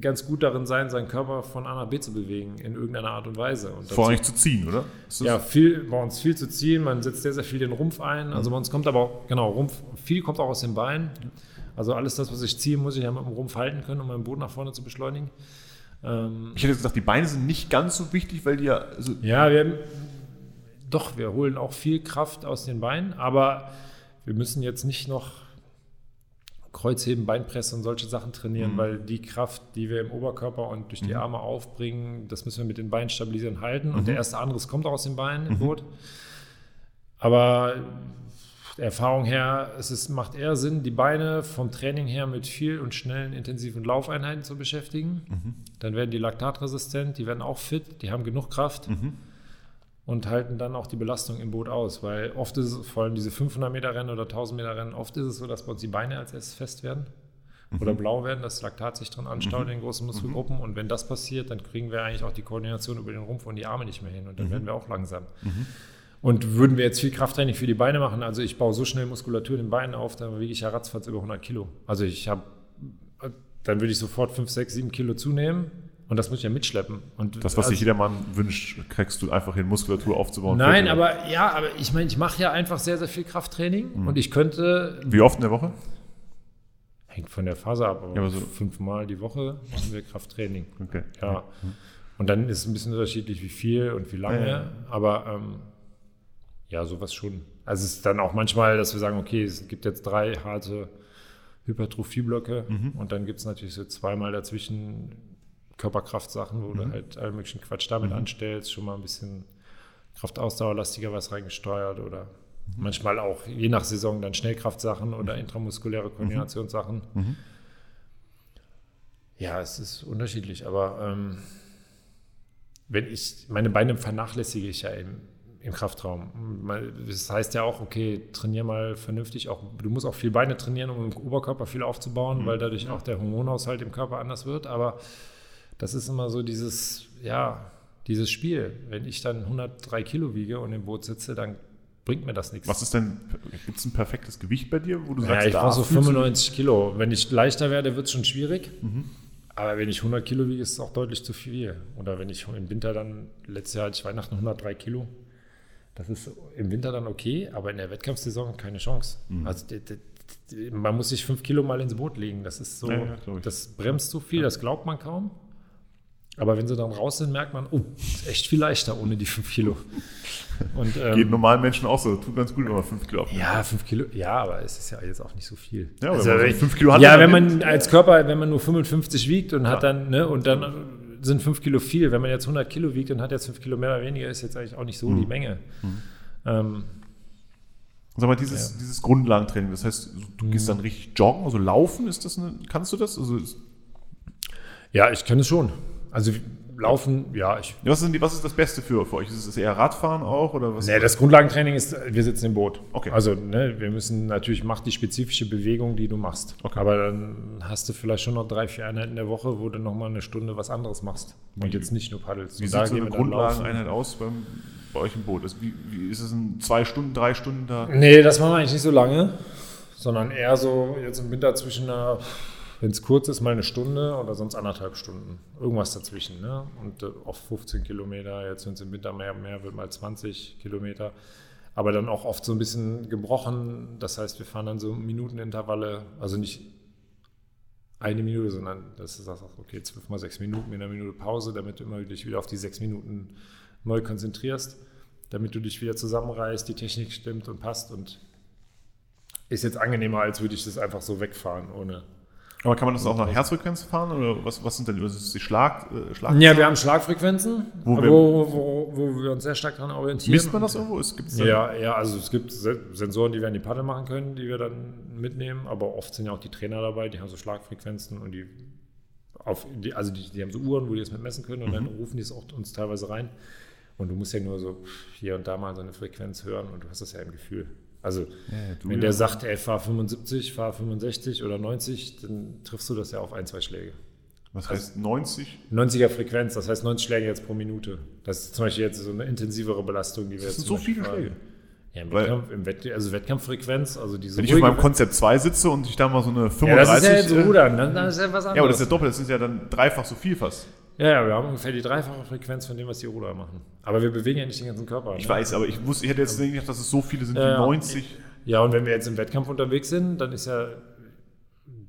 ganz gut darin sein, seinen Körper von A nach B zu bewegen, in irgendeiner Art und Weise. Und Vor allem zu ziehen, oder? Ja, viel, bei uns viel zu ziehen. Man setzt sehr, sehr viel den Rumpf ein. Also bei uns kommt aber auch, genau, Rumpf, viel kommt auch aus den Beinen. Also alles das, was ich ziehe, muss ich ja mit dem Rumpf halten können, um meinen Boden nach vorne zu beschleunigen. Ähm, ich hätte gesagt, die Beine sind nicht ganz so wichtig, weil die ja. Also ja, wir, doch, wir holen auch viel Kraft aus den Beinen, aber wir müssen jetzt nicht noch Kreuzheben, Beinpresse und solche Sachen trainieren, Mhm. weil die Kraft, die wir im Oberkörper und durch die Mhm. Arme aufbringen, das müssen wir mit den Beinen stabilisieren halten. Mhm. Und der erste Angriff kommt auch aus den Beinen im Boot. Aber der Erfahrung her, es ist, macht eher Sinn, die Beine vom Training her mit viel und schnellen, intensiven Laufeinheiten zu beschäftigen. Mhm. Dann werden die laktatresistent, die werden auch fit, die haben genug Kraft Mhm. Und halten dann auch die Belastung im Boot aus. Weil oft ist es, vor allem diese 500 Meter Rennen oder 1000 Meter Rennen, oft ist es so, dass bei uns die Beine als erstes fest werden oder blau werden, dass Laktat sich drin anstaut in großen Muskelgruppen. Und wenn das passiert, dann kriegen wir eigentlich auch die Koordination über den Rumpf und die Arme nicht mehr hin und dann werden wir auch langsam. Und würden wir jetzt viel Krafttraining für die Beine machen, also ich baue so schnell Muskulatur in den Beinen auf, dann wiege ich ja ratzfatz über 100 Kilo. Also ich habe, dann würde ich sofort 5, 6, 7 Kilo zunehmen und das muss ich ja mitschleppen. Und Das, was also, sich jedermann wünscht, kriegst du einfach hin, Muskulatur aufzubauen. Nein, aber ja, aber ich meine, ich mache ja einfach sehr, sehr viel Krafttraining Mhm. und ich könnte, Wie oft in der Woche? hängt von der Phase ab, aber, Ja, aber so- fünfmal die Woche machen wir Krafttraining. Okay. Ja. Und dann ist es ein bisschen unterschiedlich, wie viel und wie lange. Ja. Aber ähm, ja, sowas schon. Also es ist dann auch manchmal, dass wir sagen, okay, es gibt jetzt drei harte Hypertrophieblöcke Mhm. und dann gibt es natürlich so zweimal dazwischen Körperkraftsachen, wo Mhm. du halt allen möglichen Quatsch damit anstellst, schon mal ein bisschen kraftausdauerlastiger was reingesteuert oder Mhm. manchmal auch je nach Saison dann Schnellkraftsachen oder intramuskuläre Mhm. Koordinationssachen. Ja, es ist unterschiedlich, aber ähm, wenn ich, meine Beine vernachlässige ich ja im, im Kraftraum. Das heißt ja auch, okay, trainier mal vernünftig. Auch, du musst auch viel Beine trainieren, um im Oberkörper viel aufzubauen, weil dadurch auch der Hormonhaushalt im Körper anders wird. Aber das ist immer so dieses, ja, dieses Spiel. Wenn ich dann 103 Kilo wiege und im Boot sitze, dann bringt mir das nichts. Was ist denn, gibt es ein perfektes Gewicht bei dir, wo du Ja, sagst, ich brauche so fühlst du- 95 Kilo. Wenn ich leichter werde, wird es schon schwierig. Mhm. Aber wenn ich 100 Kilo wiege, ist es auch deutlich zu viel. Oder wenn ich im Winter dann, letztes Jahr hatte ich Weihnachten 103 Kilo. Das ist im Winter dann okay, aber in der Wettkampfsaison keine Chance. Mhm. Also man muss sich fünf Kilo mal ins Boot legen. Das ist so, Ja, ja, das bremst so viel, das glaubt man kaum. Aber wenn sie dann raus sind, merkt man, oh, ist echt viel leichter ohne die fünf Kilo. Und, ähm, Geht normalen Menschen auch so. Tut ganz gut, wenn man 5 Kilo abnimmt. ja, fünf Kilo, ja, aber es ist ja jetzt auch nicht so viel. Ja, also, wenn man so wenn- fünf Kilo hat, ja, wenn nimmt- man als Körper, wenn man nur 55 wiegt und hat Ja. dann, ne, und dann sind fünf Kilo viel. Wenn man jetzt 100 Kilo wiegt und hat jetzt fünf Kilo mehr oder weniger, ist jetzt eigentlich auch nicht so Mhm. die Menge. Ähm, Sag mal, dieses, dieses Grundlagentraining, das heißt, du gehst Mhm. dann richtig joggen, also laufen, ist das eine, kannst du das? Also, ist, ja, ich kenne es schon. Also laufen, ja, ich. was, ist denn die, was ist das Beste für, für euch? Ist es eher Radfahren auch? Oder was? Nee, das Grundlagentraining ist, wir sitzen im Boot. Okay. Also, ne, wir müssen natürlich, mach die spezifische Bewegung, die du machst. Okay. Aber dann hast du vielleicht schon noch drei, vier Einheiten in der Woche, wo du nochmal eine Stunde was anderes machst. Und jetzt nicht nur paddelst. wie sieht so eine. Grundlageneinheit aus beim, bei euch im Boot? Also, wie, wie ist es in zwei Stunden, drei Stunden da? Nee, das machen wir eigentlich nicht so lange, sondern eher so jetzt im Winter zwischen einer, wenn es kurz ist, mal eine Stunde oder sonst anderthalb Stunden. Irgendwas dazwischen. Ne? Und äh, oft 15 Kilometer, jetzt wenn es im Winter mehr, mehr wird, mal 20 Kilometer. Aber dann auch oft so ein bisschen gebrochen. Das heißt, wir fahren dann so Minutenintervalle, also nicht eine Minute, sondern das ist auch, okay, zwölf mal sechs Minuten mit einer Minute Pause, damit du immer dich wieder auf die sechs Minuten neu konzentrierst, damit du dich wieder zusammenreißt, die Technik stimmt und passt und ist jetzt angenehmer, als würde ich das einfach so wegfahren ohne. Aber kann man das auch nach Herzfrequenz fahren? Oder was, was sind denn was ist die Schlag, äh, Schlag Ja, wir haben Schlagfrequenzen, Wo wir- wo, wo, wo wir uns sehr stark daran orientieren. Misst man das irgendwo? Es gibt's Ja, ja, also es gibt Se- Sensoren, die wir an die Paddel machen können, die wir dann mitnehmen, aber oft sind ja auch die Trainer dabei, die haben so Schlagfrequenzen und die auf die, also die, die haben so Uhren, wo die das mit messen können und dann rufen die es auch uns teilweise rein. Und du musst ja nur so hier und da mal so eine Frequenz hören und du hast das ja im Gefühl. Also, du wenn ja. der sagt, ey, fahr 75, fahr 65 oder 90, dann triffst du das ja auf ein, zwei Schläge. Was heißt 90? 90er Frequenz, das heißt 90 Schläge jetzt pro Minute. Das ist zum Beispiel jetzt so eine intensivere Belastung, die wir Das jetzt sind zum so viele Beispiel Schläge. fahren. Ja, im Weil- Wettkampf, im Wett, also Wettkampffrequenz, also diese Wenn ich auf meinem Konzept 2 sitze und ich da mal so eine Ja, 35... das ist ja jetzt äh, Rudern, dann, dann ist ja was anderes. Ja, aber das ist ja doppelt, das ist ja dann dreifach so viel fast. Ja, ja, wir haben ungefähr die dreifache Frequenz von dem, was die Ruder machen. Aber wir bewegen ja nicht den ganzen Körper. Ich ne? weiß, aber ich, wusste, ich hätte jetzt nicht gedacht, dass es so viele sind Ja, wie ja. 90. Ja, und wenn wir jetzt im Wettkampf unterwegs sind, dann ist ja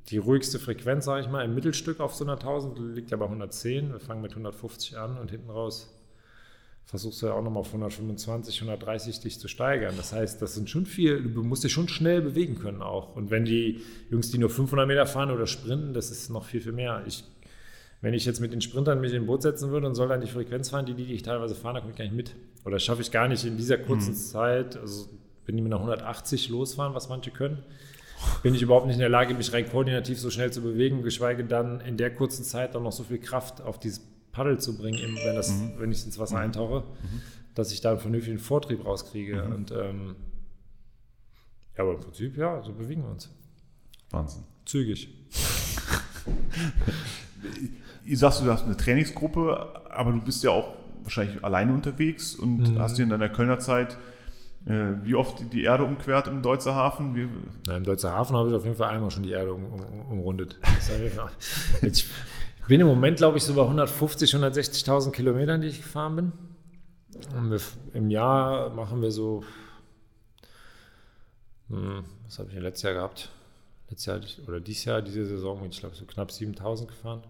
die ruhigste Frequenz, sage ich mal, im Mittelstück auf so einer 1000 liegt ja bei 110. Wir fangen mit 150 an und hinten raus versuchst du ja auch nochmal auf 125, 130 dich zu steigern. Das heißt, das sind schon viel, du musst dich schon schnell bewegen können auch. Und wenn die Jungs, die nur 500 Meter fahren oder sprinten, das ist noch viel, viel mehr. Ich, wenn ich jetzt mit den Sprintern mich in ein Boot setzen würde und soll dann die Frequenz fahren, die, die ich teilweise fahre, dann komme ich gar nicht mit. Oder schaffe ich gar nicht in dieser kurzen mhm. Zeit, also wenn die mit einer 180 losfahren, was manche können, bin ich überhaupt nicht in der Lage, mich rein koordinativ so schnell zu bewegen, geschweige dann in der kurzen Zeit dann noch so viel Kraft auf dieses Paddel zu bringen, wenn, das, mhm. wenn ich ins Wasser mhm. eintauche, mhm. dass ich da einen vernünftigen Vortrieb rauskriege. Mhm. Und ähm, ja, aber im Prinzip, ja, so bewegen wir uns. Wahnsinn. Zügig. Ihr sagst, du hast eine Trainingsgruppe, aber du bist ja auch wahrscheinlich alleine unterwegs und mhm. hast dir in deiner Kölner Zeit äh, wie oft die Erde umquert im Deutzer Hafen? Wie Na, Im Deutzer Hafen habe ich auf jeden Fall einmal schon die Erde um, um, umrundet. ich bin im Moment, glaube ich, so bei 150.000, 160.000 Kilometern, die ich gefahren bin. Und wir, Im Jahr machen wir so, hm, was habe ich letztes Jahr gehabt? Letztes Jahr oder dieses Jahr, diese Saison bin ich, glaube ich, so knapp 7.000 gefahren.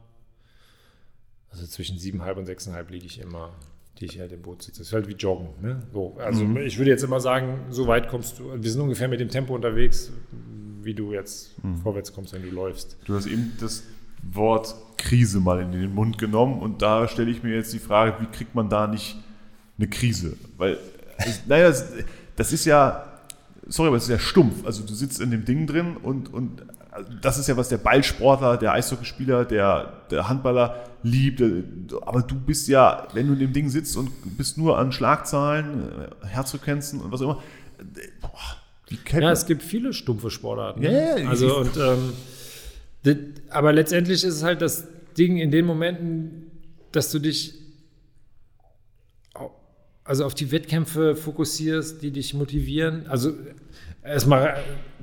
Also zwischen 7,5 und 6,5 liege ich immer die ich halt im Boot sitze. Das ist halt wie Joggen. Ne? So, also mhm. ich würde jetzt immer sagen, so weit kommst du, wir sind ungefähr mit dem Tempo unterwegs, wie du jetzt mhm. vorwärts kommst, wenn du läufst. Du hast eben das Wort Krise mal in den Mund genommen und da stelle ich mir jetzt die Frage, wie kriegt man da nicht eine Krise? Weil, naja, das, das ist ja, sorry, aber es ist ja stumpf. Also du sitzt in dem Ding drin und, und das ist ja, was der Ballsportler, der Eishockeyspieler, der, der Handballer liebt. Aber du bist ja, wenn du in dem Ding sitzt und bist nur an Schlagzahlen, äh, Herzfrequenzen und was auch immer. Boah, ja, man? es gibt viele stumpfe Sportarten. Ne? Ja, also und ähm, das, aber letztendlich ist es halt das Ding in den Momenten, dass du dich also auf die Wettkämpfe fokussierst, die dich motivieren. Also erstmal,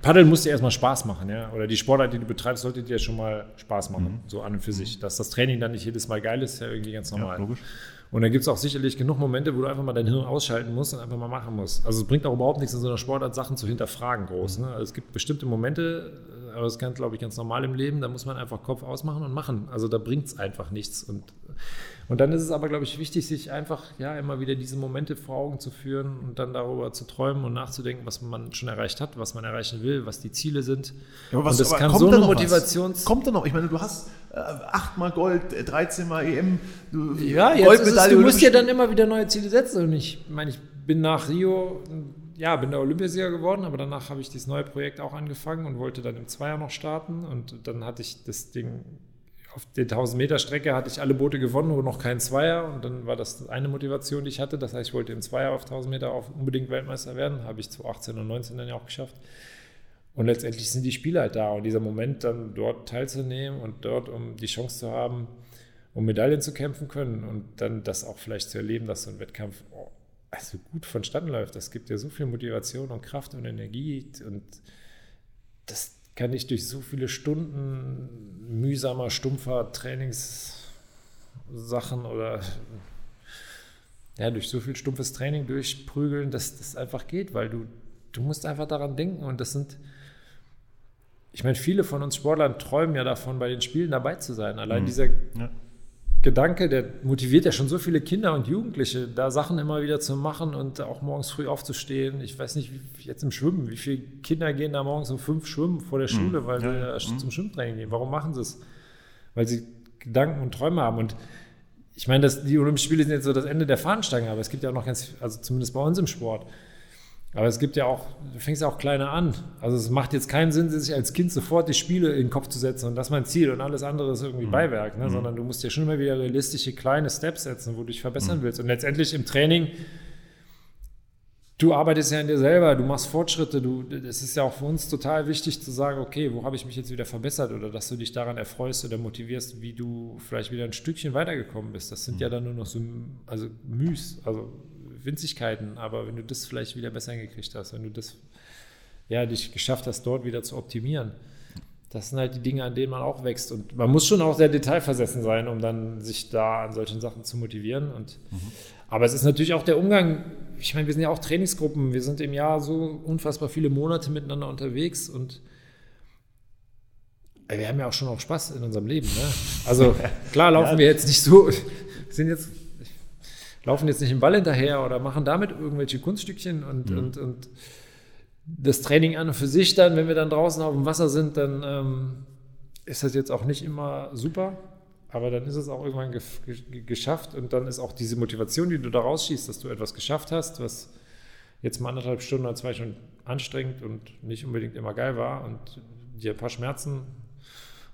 Paddeln muss dir erstmal Spaß machen, ja. Oder die Sportart, die du betreibst, sollte dir schon mal Spaß machen, mhm. so an und für sich. Dass das Training dann nicht jedes Mal geil ist, ist ja irgendwie ganz normal. Ja, und dann gibt es auch sicherlich genug Momente, wo du einfach mal dein Hirn ausschalten musst und einfach mal machen musst. Also es bringt auch überhaupt nichts in so einer Sportart, Sachen zu hinterfragen groß. Ne? Also es gibt bestimmte Momente, aber das ist ganz, glaube ich, ganz normal im Leben, da muss man einfach Kopf ausmachen und machen. Also da bringt es einfach nichts. Und und dann ist es aber, glaube ich, wichtig, sich einfach ja immer wieder diese Momente vor Augen zu führen und dann darüber zu träumen und nachzudenken, was man schon erreicht hat, was man erreichen will, was die Ziele sind. Ja, aber was, und das kann so eine Motivation. Kommt da noch? Ich meine, du hast äh, achtmal Gold, 13 äh, mal EM, du, ja, jetzt ist es, du musst ja dann immer wieder neue Ziele setzen. Und ich meine, ich bin nach Rio ja, bin der Olympiasieger geworden, aber danach habe ich dieses neue Projekt auch angefangen und wollte dann im Zweier noch starten. Und dann hatte ich das Ding auf der 1000 Meter Strecke hatte ich alle Boote gewonnen, nur noch kein Zweier. Und dann war das eine Motivation, die ich hatte. Das heißt, ich wollte im Zweier auf 1000 Meter auch unbedingt Weltmeister werden. Habe ich 2018 und 19 dann ja auch geschafft. Und letztendlich sind die Spiele halt da. Und dieser Moment, dann dort teilzunehmen und dort, um die Chance zu haben, um Medaillen zu kämpfen können und dann das auch vielleicht zu erleben, dass so ein Wettkampf oh, also gut vonstatten läuft. Das gibt ja so viel Motivation und Kraft und Energie. Und das, kann ich durch so viele Stunden mühsamer, stumpfer Trainingssachen oder ja, durch so viel stumpfes Training durchprügeln, dass das einfach geht, weil du, du musst einfach daran denken und das sind, ich meine, viele von uns Sportlern träumen ja davon, bei den Spielen dabei zu sein. Allein mhm. dieser ja. Gedanke, der motiviert ja schon so viele Kinder und Jugendliche, da Sachen immer wieder zu machen und auch morgens früh aufzustehen. Ich weiß nicht, wie, jetzt im Schwimmen, wie viele Kinder gehen da morgens um fünf schwimmen vor der hm. Schule, weil ja, sie ja. zum Schwimmtraining gehen. Warum machen sie es? Weil sie Gedanken und Träume haben. Und ich meine, das, die Olympischen Spiele sind jetzt so das Ende der Fahnenstange, aber es gibt ja auch noch ganz, also zumindest bei uns im Sport, aber es gibt ja auch, du fängst ja auch kleiner an. Also es macht jetzt keinen Sinn, sich als Kind sofort die Spiele in den Kopf zu setzen und das ist mein Ziel und alles andere ist irgendwie mhm. Beiwerk, ne? Mhm. sondern du musst dir schon immer wieder realistische kleine Steps setzen, wo du dich verbessern mhm. willst. Und letztendlich im Training, du arbeitest ja in dir selber, du machst Fortschritte, du, es ist ja auch für uns total wichtig zu sagen, okay, wo habe ich mich jetzt wieder verbessert oder dass du dich daran erfreust oder motivierst, wie du vielleicht wieder ein Stückchen weitergekommen bist. Das sind mhm. ja dann nur noch so, also Müs, also Winzigkeiten, aber wenn du das vielleicht wieder besser hingekriegt hast, wenn du das, ja, dich geschafft hast, dort wieder zu optimieren, das sind halt die Dinge, an denen man auch wächst. Und man muss schon auch sehr detailversessen sein, um dann sich da an solchen Sachen zu motivieren. Und, mhm. Aber es ist natürlich auch der Umgang. Ich meine, wir sind ja auch Trainingsgruppen. Wir sind im Jahr so unfassbar viele Monate miteinander unterwegs und wir haben ja auch schon auch Spaß in unserem Leben. Ne? Also klar laufen ja. wir jetzt nicht so, sind jetzt laufen jetzt nicht im Ball hinterher oder machen damit irgendwelche Kunststückchen und, mhm. und, und das Training an und für sich dann, wenn wir dann draußen auf dem Wasser sind, dann ähm, ist das jetzt auch nicht immer super, aber dann ist es auch irgendwann ge ge geschafft und dann ist auch diese Motivation, die du da rausschießt, dass du etwas geschafft hast, was jetzt mal anderthalb Stunden oder zwei schon anstrengend und nicht unbedingt immer geil war und dir ein paar Schmerzen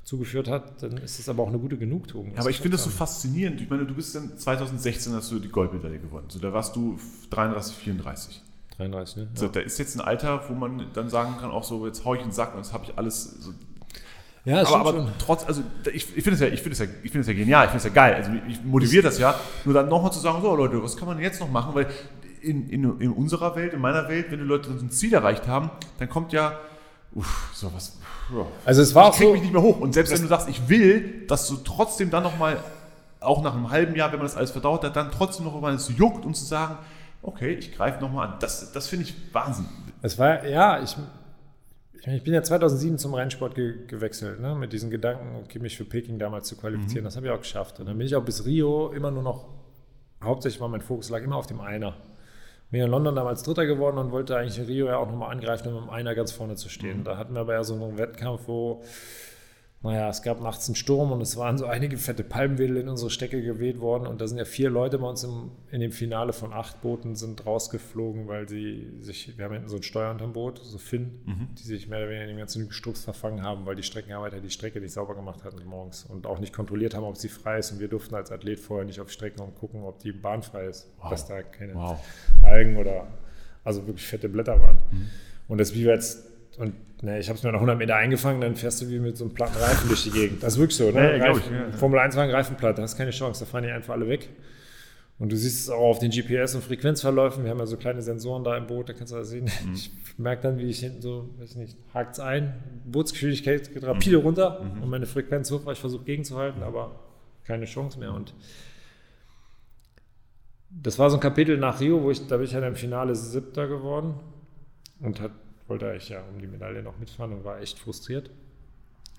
zugeführt hat, dann ist es aber auch eine gute Genugtuung. Ja, aber ich finde das so faszinierend. Ich meine, du bist dann 2016 hast du die Goldmedaille gewonnen. So, da warst du 33, 34. 33, ne? So, da ist jetzt ein Alter, wo man dann sagen kann, auch so, jetzt hau ich in den Sack und das habe ich alles. So. Ja, aber, aber schon. trotz, also ich, ich finde es ja, ich finde es ja, ich finde es ja genial, ich finde es ja geil. Also ich motiviert das ja. Nur dann nochmal zu sagen, so Leute, was kann man jetzt noch machen? Weil in, in, in unserer Welt, in meiner Welt, wenn die Leute so ein Ziel erreicht haben, dann kommt ja, uff, sowas. Ja. Also es war ich krieg so, mich nicht mehr hoch. Und selbst wenn du sagst, ich will, dass du trotzdem dann nochmal, auch nach einem halben Jahr, wenn man das alles verdaut hat, dann trotzdem noch mal es juckt und zu sagen, okay, ich greife nochmal an. Das, das finde ich Wahnsinn. Es war, ja, ich, ich bin ja 2007 zum Rennsport ge gewechselt, ne, mit diesen Gedanken, okay, mich für Peking damals zu qualifizieren. Mhm. Das habe ich auch geschafft. Und dann bin ich auch bis Rio immer nur noch, hauptsächlich war mein Fokus lag immer auf dem Einer. Bin in London damals Dritter geworden und wollte eigentlich Rio ja auch nochmal angreifen, um im Einer ganz vorne zu stehen. Da hatten wir aber ja so einen Wettkampf, wo naja, es gab nachts einen Sturm und es waren so einige fette Palmwedel in unsere Stecke geweht worden und da sind ja vier Leute bei uns im, in dem Finale von acht Booten sind rausgeflogen, weil sie sich, wir haben hinten so ein Steuer unterm Boot, so Finn, mhm. die sich mehr oder weniger in dem ganzen Gestrupps verfangen haben, weil die Streckenarbeiter die Strecke nicht sauber gemacht hatten morgens und auch nicht kontrolliert haben, ob sie frei ist und wir durften als Athlet vorher nicht auf Strecken und gucken, ob die Bahn frei ist, wow. dass da keine wow. Algen oder also wirklich fette Blätter waren. Mhm. Und das, wie wir jetzt und ne, ich habe es mir nach 100 Meter eingefangen, dann fährst du wie mit so einem platten Reifen durch die Gegend. Das ist wirklich so. Ne? Ja, Reifen, ich, ja. Formel 1 war ein Reifenplatt, da hast keine Chance, da fahren die einfach alle weg. Und du siehst es auch auf den GPS- und Frequenzverläufen. Wir haben ja so kleine Sensoren da im Boot, da kannst du das sehen. Mhm. Ich merke dann, wie ich hinten so, weiß nicht, hakt es ein, Bootsgeschwindigkeit geht rapide mhm. runter mhm. und meine Frequenz hoch, weil ich versuche gegenzuhalten, aber keine Chance mehr. Und das war so ein Kapitel nach Rio, wo ich, da bin ich ja im Finale Siebter geworden und hat wollte eigentlich ja um die Medaille noch mitfahren und war echt frustriert.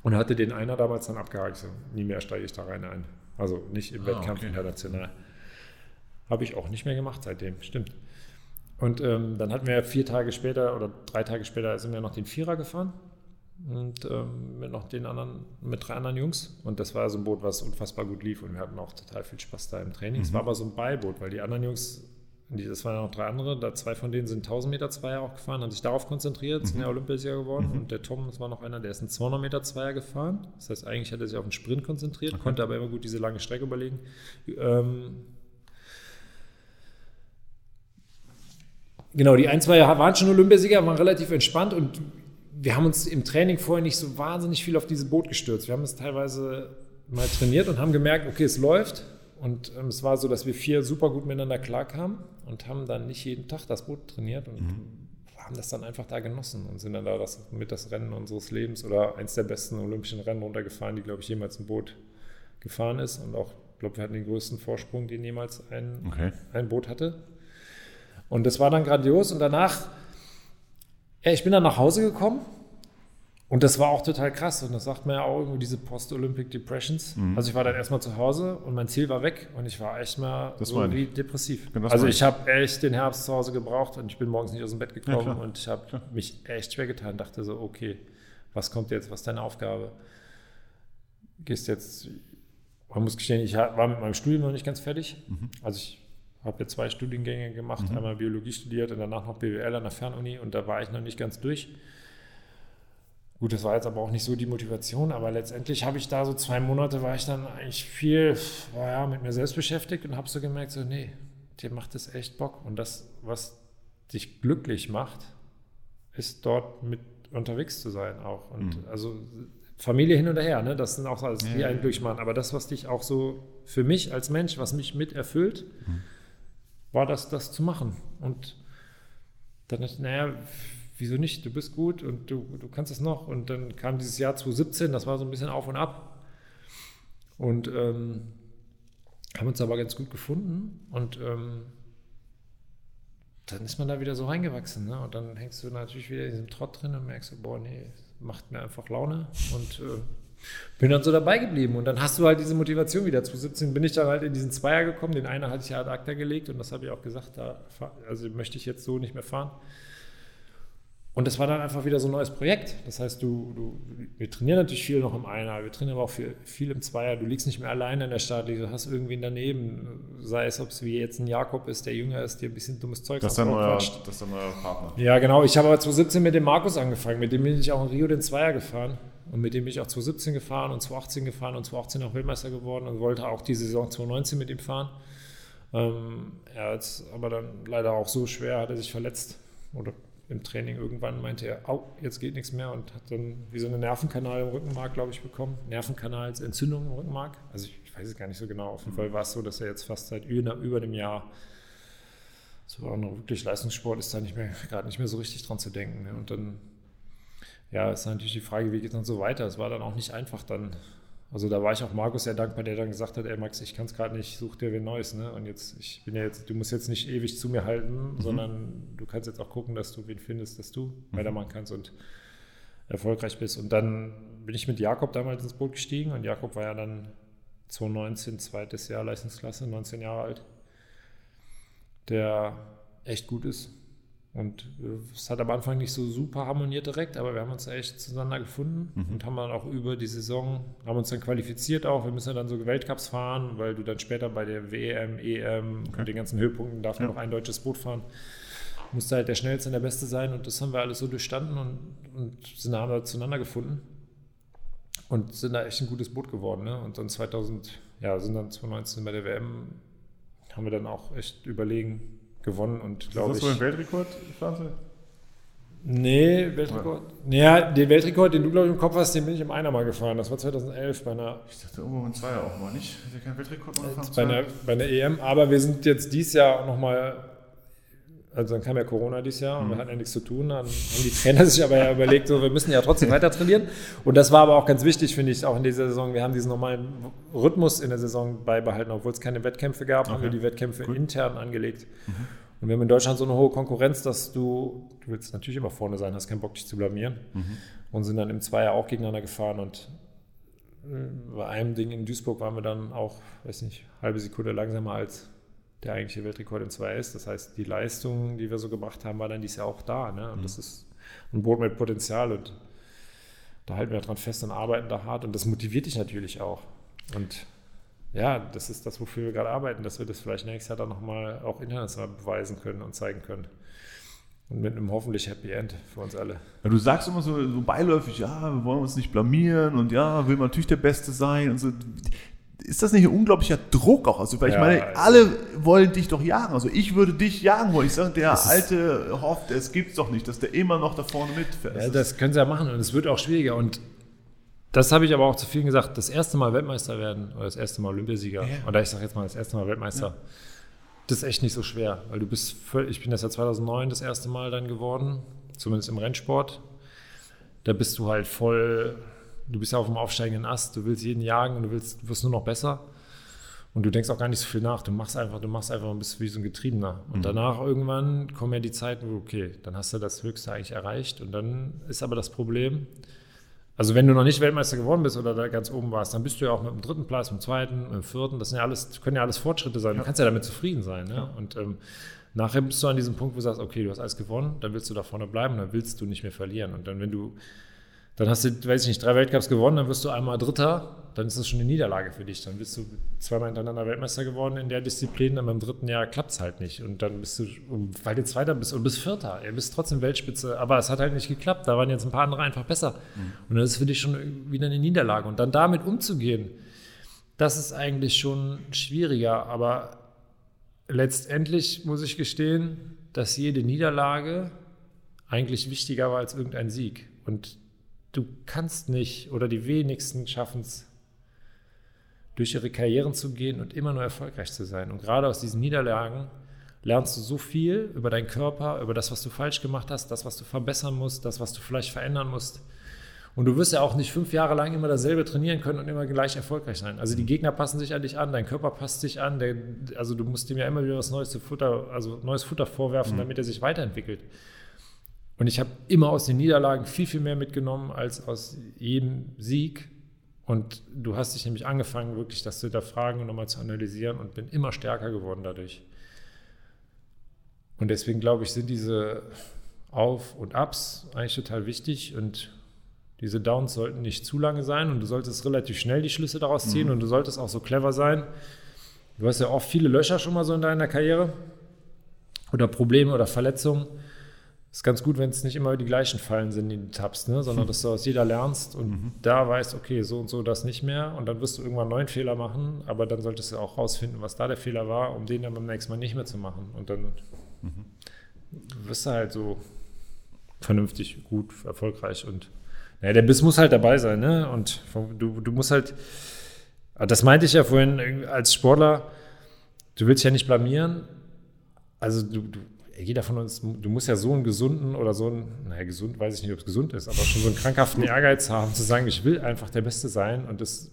Und hatte den einer damals dann abgehakt. So, nie mehr steige ich da rein ein. Also nicht im ah, Wettkampf okay. international. Habe ich auch nicht mehr gemacht seitdem, stimmt. Und ähm, dann hatten wir vier Tage später oder drei Tage später sind wir noch den Vierer gefahren und ähm, mit noch den anderen, mit drei anderen Jungs. Und das war so ein Boot, was unfassbar gut lief und wir hatten auch total viel Spaß da im Training. Mhm. Es war aber so ein Beiboot, weil die anderen Jungs das waren ja noch drei andere, da zwei von denen sind 1000 Meter Zweier auch gefahren, haben sich darauf konzentriert, sind mhm. ja Olympiasieger geworden. Mhm. Und der Tom, das war noch einer, der ist einen 200 Meter Zweier gefahren. Das heißt, eigentlich hat er sich auf den Sprint konzentriert, okay. konnte aber immer gut diese lange Strecke überlegen. Ähm, genau, die ein, zwei waren schon Olympiasieger, waren relativ entspannt und wir haben uns im Training vorher nicht so wahnsinnig viel auf dieses Boot gestürzt. Wir haben es teilweise mal trainiert und haben gemerkt, okay, es läuft und ähm, es war so, dass wir vier super gut miteinander klarkamen und haben dann nicht jeden Tag das Boot trainiert und mhm. haben das dann einfach da genossen und sind dann da das, mit das Rennen unseres Lebens oder eins der besten olympischen Rennen runtergefahren, die, glaube ich, jemals ein Boot gefahren ist. Und auch, ich glaube, wir hatten den größten Vorsprung, den jemals ein, okay. ein Boot hatte. Und das war dann grandios. Und danach, ja, ich bin dann nach Hause gekommen und das war auch total krass. Und das sagt man ja auch irgendwie diese Post-Olympic Depressions. Mhm. Also ich war dann erstmal zu Hause und mein Ziel war weg und ich war echt mal das so wie depressiv. Also ich habe echt den Herbst zu Hause gebraucht und ich bin morgens nicht aus dem Bett gekommen ja, und ich habe mich echt schwer getan. Dachte so, okay, was kommt jetzt? Was ist deine Aufgabe? Gehst jetzt, man muss gestehen, ich war mit meinem Studium noch nicht ganz fertig. Mhm. Also ich habe jetzt zwei Studiengänge gemacht, mhm. einmal Biologie studiert und danach noch BWL an der Fernuni und da war ich noch nicht ganz durch. Gut, das war jetzt aber auch nicht so die Motivation, aber letztendlich habe ich da so zwei Monate, war ich dann eigentlich viel ja, mit mir selbst beschäftigt und habe so gemerkt, so, nee, dir macht das echt Bock. Und das, was dich glücklich macht, ist dort mit unterwegs zu sein auch. Und mhm. also Familie hin und her, ne? das sind auch alles, die ja, einen glücklich machen. Aber das, was dich auch so für mich als Mensch, was mich mit erfüllt, mhm. war das, das zu machen. Und dann, naja, wieso nicht? Du bist gut und du, du kannst es noch. Und dann kam dieses Jahr 2017, das war so ein bisschen auf und ab. Und ähm, haben uns aber ganz gut gefunden. Und ähm, dann ist man da wieder so reingewachsen. Ne? Und dann hängst du natürlich wieder in diesem Trott drin und merkst, boah, nee, macht mir einfach Laune. Und äh, bin dann so dabei geblieben und dann hast du halt diese Motivation wieder. 2017 bin ich dann halt in diesen Zweier gekommen, den einer hatte ich ja ad acta gelegt und das habe ich auch gesagt, da also möchte ich jetzt so nicht mehr fahren. Und das war dann einfach wieder so ein neues Projekt. Das heißt, du, du, wir trainieren natürlich viel noch im Einer, wir trainieren aber auch viel, viel im Zweier. Du liegst nicht mehr alleine in der Startlinie, du hast irgendwen daneben. Sei es, ob es wie jetzt ein Jakob ist, der jünger ist, der ein bisschen dummes Zeug das ist Das ist dann euer Partner. Ja, genau. Ich habe aber 2017 mit dem Markus angefangen. Mit dem bin ich auch in Rio den Zweier gefahren. Und mit dem bin ich auch 2017 gefahren und 2018 gefahren und 2018 auch Weltmeister geworden und wollte auch die Saison 2019 mit ihm fahren. Ähm, er hat aber dann leider auch so schwer, hat er sich verletzt oder im Training irgendwann meinte er, au, jetzt geht nichts mehr und hat dann wie so eine Nervenkanal im Rückenmark, glaube ich, bekommen. Nervenkanalsentzündung im Rückenmark. Also ich, ich, weiß es gar nicht so genau. Auf jeden Fall war es so, dass er jetzt fast seit über, über einem Jahr so wirklich Leistungssport ist da nicht mehr, gerade nicht mehr so richtig dran zu denken. Ne? Und dann, ja, ist natürlich die Frage, wie geht es dann so weiter? Es war dann auch nicht einfach dann also da war ich auch Markus sehr dankbar, der dann gesagt hat, ey Max, ich kann es gerade nicht, such dir wen Neues. Ne? Und jetzt, ich bin ja jetzt, du musst jetzt nicht ewig zu mir halten, mhm. sondern du kannst jetzt auch gucken, dass du wen findest, dass du mhm. weitermachen kannst und erfolgreich bist. Und dann bin ich mit Jakob damals ins Boot gestiegen und Jakob war ja dann 2019, zweites Jahr Leistungsklasse, 19 Jahre alt, der echt gut ist und es hat am Anfang nicht so super harmoniert direkt, aber wir haben uns echt zueinander gefunden mhm. und haben dann auch über die Saison, haben uns dann qualifiziert auch. Wir müssen ja dann so Weltcups fahren, weil du dann später bei der WM, EM okay. und den ganzen Höhepunkten darf ja. noch ein deutsches Boot fahren. Musste halt der Schnellste und der Beste sein und das haben wir alles so durchstanden und, und sind da haben wir zueinander gefunden und sind da echt ein gutes Boot geworden. Ne? Und dann 2000, ja, sind dann 2019 bei der WM, haben wir dann auch echt überlegen, gewonnen und glaube ich. Ist das so ein Weltrekord, Franze? Nee, Weltrekord. Ja. ja, den Weltrekord, den du, glaube ich, im Kopf hast, den bin ich im Einer mal gefahren. Das war 2011 bei einer. Ich dachte, irgendwo im Zweier auch mal nicht. Hat ja keinen Weltrekord mal gefahren? Bei einer, bei einer EM. Aber wir sind jetzt dieses Jahr nochmal also dann kam ja Corona dieses Jahr und mhm. wir hatten ja nichts zu tun. Dann haben die Trainer sich aber ja überlegt, so wir müssen ja trotzdem weiter trainieren. Und das war aber auch ganz wichtig, finde ich, auch in dieser Saison. Wir haben diesen normalen Rhythmus in der Saison beibehalten, obwohl es keine Wettkämpfe gab, okay. haben wir die Wettkämpfe Gut. intern angelegt. Mhm. Und wir haben in Deutschland so eine hohe Konkurrenz, dass du, du willst natürlich immer vorne sein, hast keinen Bock, dich zu blamieren. Mhm. Und sind dann im Zweier auch gegeneinander gefahren und äh, bei einem Ding in Duisburg waren wir dann auch, weiß nicht, halbe Sekunde langsamer als der eigentliche Weltrekord in 2 ist. Das heißt, die Leistung, die wir so gebracht haben, war dann dies Jahr auch da. Ne? Und mhm. das ist ein Boot mit Potenzial und da halten wir dran fest und arbeiten da hart und das motiviert dich natürlich auch. Und ja, das ist das, wofür wir gerade arbeiten, dass wir das vielleicht nächstes Jahr dann nochmal auch international beweisen können und zeigen können. Und mit einem hoffentlich Happy End für uns alle. Ja, du sagst immer so, so beiläufig, ja, wir wollen uns nicht blamieren und ja, will man natürlich der Beste sein und so ist das nicht ein unglaublicher Druck auch? Also, weil ja, ich meine, also alle wollen dich doch jagen. Also ich würde dich jagen wollen. Ich sage, der alte hofft, es gibt es doch nicht, dass der immer noch da vorne mitfährt. Ja, das können sie ja machen und es wird auch schwieriger. Und das habe ich aber auch zu vielen gesagt, das erste Mal Weltmeister werden oder das erste Mal Olympiasieger ja. oder ich sage jetzt mal das erste Mal Weltmeister, ja. das ist echt nicht so schwer, weil du bist, voll, ich bin das ja 2009 das erste Mal dann geworden, zumindest im Rennsport. Da bist du halt voll du bist ja auf dem aufsteigenden Ast, du willst jeden jagen und du willst, du wirst nur noch besser. Und du denkst auch gar nicht so viel nach. Du machst einfach, du machst einfach ein bisschen wie so ein Getriebener. Und mhm. danach irgendwann kommen ja die Zeiten, wo, okay, dann hast du das Höchste eigentlich erreicht. Und dann ist aber das Problem, also wenn du noch nicht Weltmeister geworden bist oder da ganz oben warst, dann bist du ja auch mit dem dritten Platz, mit dem zweiten, mit dem vierten. Das sind ja alles, können ja alles Fortschritte sein. Du kannst ja damit zufrieden sein. Ne? Ja. Und ähm, nachher bist du an diesem Punkt, wo du sagst, okay, du hast alles gewonnen, dann willst du da vorne bleiben, dann willst du nicht mehr verlieren. Und dann, wenn du dann hast du, weiß ich nicht, drei Weltcups gewonnen, dann wirst du einmal Dritter, dann ist das schon eine Niederlage für dich. Dann bist du zweimal hintereinander Weltmeister geworden in der Disziplin, dann beim dritten Jahr klappt es halt nicht. Und dann bist du, weil du Zweiter bist und bist Vierter, du bist trotzdem Weltspitze, aber es hat halt nicht geklappt. Da waren jetzt ein paar andere einfach besser. Mhm. Und dann ist es für dich schon wieder eine Niederlage. Und dann damit umzugehen, das ist eigentlich schon schwieriger. Aber letztendlich muss ich gestehen, dass jede Niederlage eigentlich wichtiger war als irgendein Sieg. Und du kannst nicht oder die wenigsten schaffen es, durch ihre Karrieren zu gehen und immer nur erfolgreich zu sein. Und gerade aus diesen Niederlagen lernst du so viel über deinen Körper, über das, was du falsch gemacht hast, das, was du verbessern musst, das, was du vielleicht verändern musst. Und du wirst ja auch nicht fünf Jahre lang immer dasselbe trainieren können und immer gleich erfolgreich sein. Also die Gegner passen sich an dich an, dein Körper passt sich an. Der, also du musst ihm ja immer wieder was Neues Futter, also neues Futter vorwerfen, mhm. damit er sich weiterentwickelt. Und ich habe immer aus den Niederlagen viel, viel mehr mitgenommen als aus jedem Sieg. Und du hast dich nämlich angefangen, wirklich das zu hinterfragen und nochmal zu analysieren und bin immer stärker geworden dadurch. Und deswegen glaube ich, sind diese Auf- und Ups eigentlich total wichtig und diese Downs sollten nicht zu lange sein und du solltest relativ schnell die Schlüsse daraus ziehen mhm. und du solltest auch so clever sein. Du hast ja auch viele Löcher schon mal so in deiner Karriere oder Probleme oder Verletzungen. Ist ganz gut, wenn es nicht immer die gleichen Fallen sind, die du tappst, ne? sondern dass du aus jeder lernst und mhm. da weißt, okay, so und so das nicht mehr und dann wirst du irgendwann einen neuen Fehler machen, aber dann solltest du auch rausfinden, was da der Fehler war, um den dann beim nächsten Mal nicht mehr zu machen und dann mhm. wirst du halt so vernünftig, gut, erfolgreich und naja, der Biss muss halt dabei sein, ne? Und du, du musst halt, das meinte ich ja vorhin als Sportler, du willst ja nicht blamieren. Also du, du jeder von uns, du musst ja so einen gesunden oder so einen, naja, gesund weiß ich nicht, ob es gesund ist, aber schon so einen krankhaften Ehrgeiz haben, zu sagen, ich will einfach der Beste sein und das,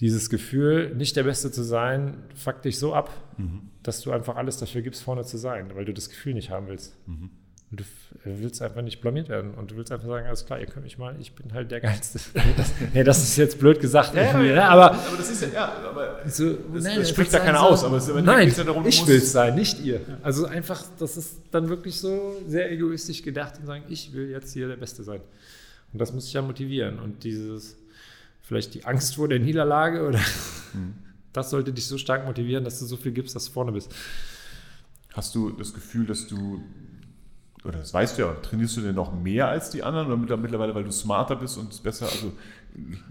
dieses Gefühl, nicht der Beste zu sein, fuckt dich so ab, mhm. dass du einfach alles dafür gibst, vorne zu sein, weil du das Gefühl nicht haben willst. Mhm. Und du willst einfach nicht blamiert werden und du willst einfach sagen, alles klar, ihr könnt mich mal, ich bin halt der Geilste. das, nee, das ist jetzt blöd gesagt. Ja, ja, ne? aber, aber das ist ja, ja aber so, das, nein, das spricht da keiner so, aus. Aber es, nein, ja darum, ich will es sein, nicht ihr. Also einfach, das ist dann wirklich so sehr egoistisch gedacht und sagen, ich will jetzt hier der Beste sein. Und das muss ich ja motivieren. Und dieses, vielleicht die Angst vor der Niederlage oder mhm. das sollte dich so stark motivieren, dass du so viel gibst, dass du vorne bist. Hast du das Gefühl, dass du oder das weißt du ja, trainierst du denn noch mehr als die anderen oder mittlerweile, weil du smarter bist und besser? Also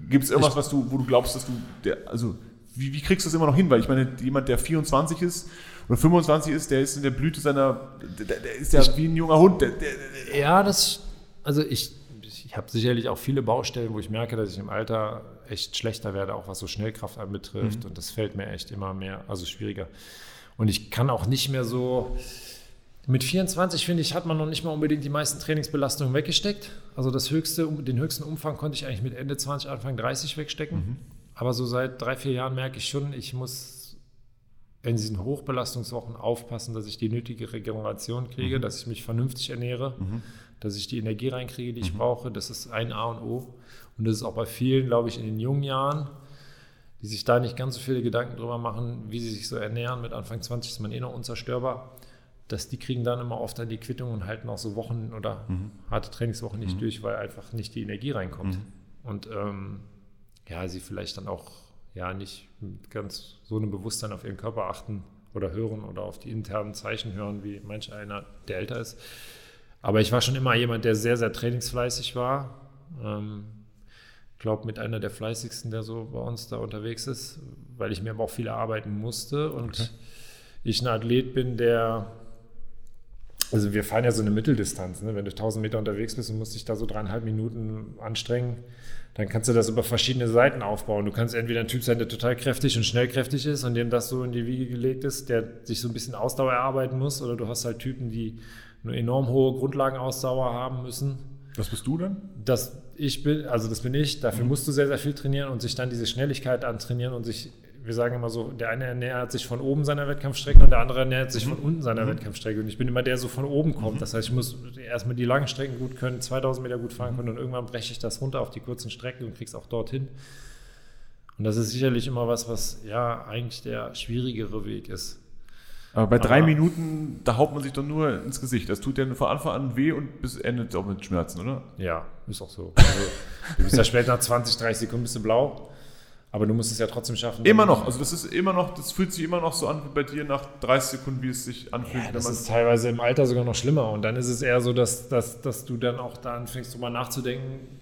gibt es irgendwas, was du, wo du glaubst, dass du, der, also wie, wie kriegst du das immer noch hin? Weil ich meine, jemand, der 24 ist oder 25 ist, der ist in der Blüte seiner, der, der ist ja ich, wie ein junger Hund. Der, der, ja, das, also ich, ich habe sicherlich auch viele Baustellen, wo ich merke, dass ich im Alter echt schlechter werde, auch was so Schnellkraft anbetrifft. Mhm. Und das fällt mir echt immer mehr, also schwieriger. Und ich kann auch nicht mehr so, mit 24, finde ich, hat man noch nicht mal unbedingt die meisten Trainingsbelastungen weggesteckt. Also das höchste, den höchsten Umfang konnte ich eigentlich mit Ende 20, Anfang 30 wegstecken. Mhm. Aber so seit drei, vier Jahren merke ich schon, ich muss in diesen Hochbelastungswochen aufpassen, dass ich die nötige Regeneration kriege, mhm. dass ich mich vernünftig ernähre, mhm. dass ich die Energie reinkriege, die ich mhm. brauche. Das ist ein A und O. Und das ist auch bei vielen, glaube ich, in den jungen Jahren, die sich da nicht ganz so viele Gedanken drüber machen, wie sie sich so ernähren. Mit Anfang 20 ist man eh noch unzerstörbar dass die kriegen dann immer oft dann die Quittung und halten auch so Wochen oder mhm. harte Trainingswochen nicht mhm. durch, weil einfach nicht die Energie reinkommt. Mhm. Und ähm, ja, sie vielleicht dann auch ja nicht mit ganz so einem Bewusstsein auf ihren Körper achten oder hören oder auf die internen Zeichen hören, wie manch einer, der älter ist. Aber ich war schon immer jemand, der sehr, sehr trainingsfleißig war. Ähm, glaube, mit einer der fleißigsten, der so bei uns da unterwegs ist, weil ich mir aber auch viel arbeiten musste und okay. ich ein Athlet bin, der also wir fahren ja so eine Mitteldistanz. Ne? Wenn du 1000 Meter unterwegs bist und musst dich da so dreieinhalb Minuten anstrengen, dann kannst du das über verschiedene Seiten aufbauen. Du kannst entweder ein Typ sein, der total kräftig und schnell kräftig ist und dem das so in die Wiege gelegt ist, der sich so ein bisschen Ausdauer erarbeiten muss. Oder du hast halt Typen, die eine enorm hohe Grundlagenausdauer haben müssen. Was bist du denn? Das ich bin, also das bin ich. Dafür mhm. musst du sehr, sehr viel trainieren und sich dann diese Schnelligkeit antrainieren und sich wir sagen immer so, der eine ernährt sich von oben seiner Wettkampfstrecke und der andere ernährt sich mhm. von unten seiner mhm. Wettkampfstrecke. Und ich bin immer der, der so von oben kommt. Mhm. Das heißt, ich muss erstmal die langen Strecken gut können, 2000 Meter gut fahren mhm. können und irgendwann breche ich das runter auf die kurzen Strecken und krieg's auch dorthin. Und das ist sicherlich immer was, was ja eigentlich der schwierigere Weg ist. Aber bei drei Aber, Minuten, da haut man sich doch nur ins Gesicht. Das tut ja von Anfang an weh und bis endet auch mit Schmerzen, oder? Ja, ist auch so. Also, du bist ja später nach 20, 30 Sekunden bist du blau. Aber du musst es ja trotzdem schaffen. Immer noch. Also das ist immer noch, das fühlt sich immer noch so an wie bei dir nach 30 Sekunden, wie es sich anfühlt. Ja, das ist teilweise im Alter sogar noch schlimmer. Und dann ist es eher so, dass, dass, dass du dann auch da anfängst, drüber nachzudenken,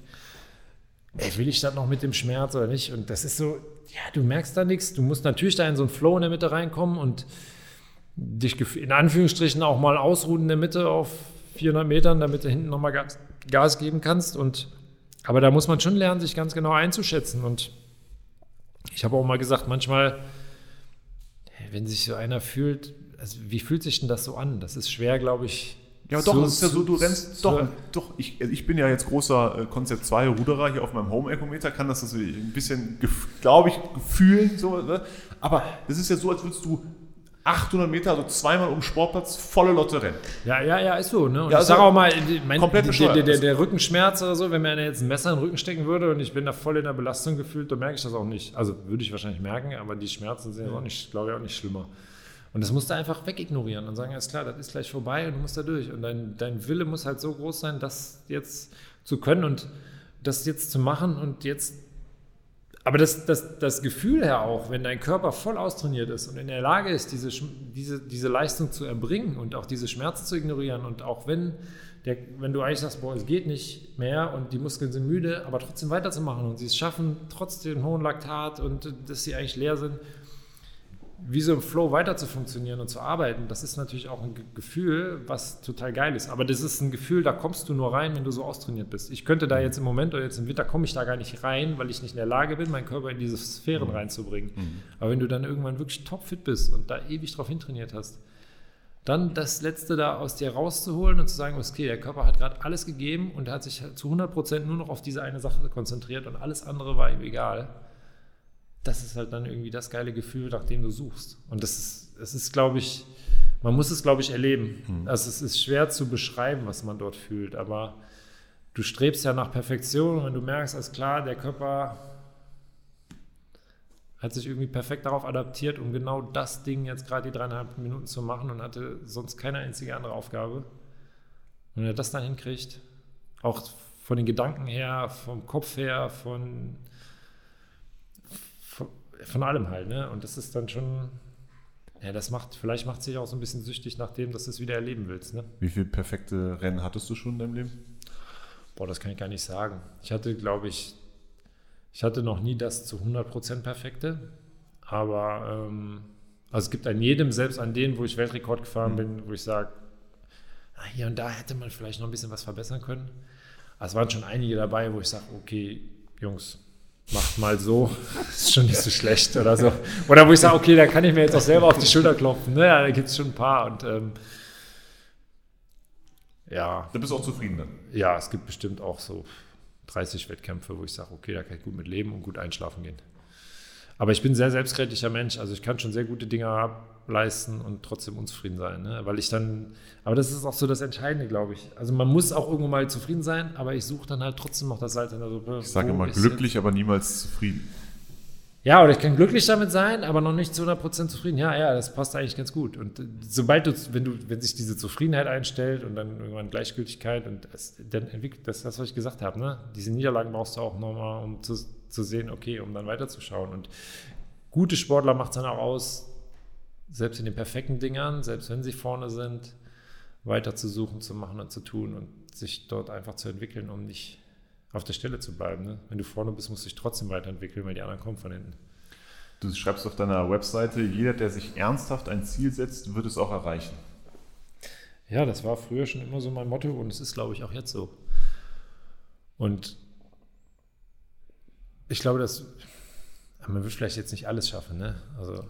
ey, will ich das noch mit dem Schmerz oder nicht? Und das ist so, ja, du merkst da nichts. Du musst natürlich da in so einen Flow in der Mitte reinkommen und dich in Anführungsstrichen auch mal ausruhen in der Mitte auf 400 Metern, damit du hinten nochmal Gas, Gas geben kannst. Und, aber da muss man schon lernen, sich ganz genau einzuschätzen und ich habe auch mal gesagt, manchmal, wenn sich so einer fühlt, also wie fühlt sich denn das so an? Das ist schwer, glaube ich. Ja, doch, es ist ja so, du rennst, doch, doch, ich, ich bin ja jetzt großer Konzept äh, 2 Ruderer hier auf meinem Home-Ecometer, kann das also ein bisschen, glaube ich, fühlen, so, ne? aber das ist ja so, als würdest du 800 Meter, also zweimal um den Sportplatz, volle Lotte rennen. Ja, ja, ja, ist so. Ne? Und Ja, ich also sage auch mal, mein, komplett der, der, der, der Rückenschmerz oder so, wenn mir einer jetzt ein Messer in den Rücken stecken würde und ich bin da voll in der Belastung gefühlt, dann merke ich das auch nicht. Also würde ich wahrscheinlich merken, aber die Schmerzen sind ja auch nicht, glaube ich, auch nicht schlimmer. Und das musst du einfach wegignorieren und sagen, alles klar, das ist gleich vorbei und du musst da durch. Und dein, dein Wille muss halt so groß sein, das jetzt zu können und das jetzt zu machen und jetzt aber das, das, das Gefühl her auch, wenn dein Körper voll austrainiert ist und in der Lage ist, diese, diese, diese Leistung zu erbringen und auch diese Schmerzen zu ignorieren und auch wenn, der, wenn du eigentlich sagst, boah, es geht nicht mehr und die Muskeln sind müde, aber trotzdem weiterzumachen und sie es schaffen, trotz dem hohen Laktat und äh, dass sie eigentlich leer sind, wie so im Flow weiter zu funktionieren und zu arbeiten, das ist natürlich auch ein Ge- Gefühl, was total geil ist. Aber das ist ein Gefühl, da kommst du nur rein, wenn du so austrainiert bist. Ich könnte da jetzt im Moment oder jetzt im Winter komme ich da gar nicht rein, weil ich nicht in der Lage bin, meinen Körper in diese Sphären reinzubringen. Aber wenn du dann irgendwann wirklich topfit bist und da ewig drauf hintrainiert hast, dann das Letzte da aus dir rauszuholen und zu sagen, okay, der Körper hat gerade alles gegeben und er hat sich zu 100% nur noch auf diese eine Sache konzentriert und alles andere war ihm egal das ist halt dann irgendwie das geile Gefühl, nach dem du suchst. Und das ist, es ist, glaube ich, man muss es, glaube ich, erleben. Also es ist schwer zu beschreiben, was man dort fühlt, aber du strebst ja nach Perfektion und wenn du merkst, alles klar, der Körper hat sich irgendwie perfekt darauf adaptiert, um genau das Ding jetzt gerade die dreieinhalb Minuten zu machen und hatte sonst keine einzige andere Aufgabe. Und wenn er das dann hinkriegt, auch von den Gedanken her, vom Kopf her, von von, allem halt, ne? Und das ist dann schon, ja, das macht, vielleicht macht sich auch so ein bisschen süchtig nach dem, dass du es wieder erleben willst, ne? Wie viele perfekte Rennen hattest du schon in deinem Leben? Boah, das kann ich gar nicht sagen. Ich hatte, glaube ich, ich hatte noch nie das zu 100% perfekte, aber ähm, also es gibt an jedem, selbst an denen, wo ich Weltrekord gefahren bin, wo ich sage, ah, hier und da hätte man vielleicht noch ein bisschen was verbessern können. Aber es waren schon einige dabei, wo ich sage, okay, Jungs, macht mal so, ist schon nicht so schlecht oder so. Oder wo ich sage, okay, da kann ich mir jetzt auch selber auf die Schulter klopfen. Naja, da gibt es schon ein paar und ähm, ja, Da bist du auch zufrieden dann. ja, es gibt bestimmt auch so 30 Wettkämpfe, wo ich sage, okay, da kann ich gut mit leben und gut einschlafen gehen. Aber ich bin ein sehr selbstkritischer Mensch, also ich kann schon sehr gute Dinge ableisten und trotzdem unzufrieden sein, ne? weil ich dann, aber das ist auch so das Entscheidende, glaube ich. Also man muss auch irgendwo mal zufrieden sein, aber ich suche dann halt trotzdem noch das Salz in der Suppe. Ich sage immer ist glücklich, aber niemals zufrieden. ja, oder ich kann glücklich damit sein, aber noch nicht zu 100% zufrieden. Ja, ja, das passt eigentlich ganz gut. Und äh, sobald du, wenn du, wenn sich diese Zufriedenheit einstellt und dann irgendwann Gleichgültigkeit und das, dann entwickelt das, das, was ich gesagt habe, ne? Diese Niederlagen brauchst du auch nochmal, um zu, zu sehen, okay, um dann weiterzuschauen. Und gute Sportler macht es dann auch aus, selbst in den perfekten Dingern, selbst wenn sie vorne sind, weiter zu suchen, zu machen und zu tun und sich dort einfach zu entwickeln, um nicht auf der Stelle zu bleiben. Ne? Wenn du vorne bist, musst du dich trotzdem weiterentwickeln, weil die anderen kommen von hinten. Du schreibst auf deiner Webseite, jeder, der sich ernsthaft ein Ziel setzt, wird es auch erreichen. Ja, das war früher schon immer so mein Motto und es ist, glaube ich, auch jetzt so. Und ich glaube, dass man wird vielleicht jetzt nicht alles schaffen, ne? Also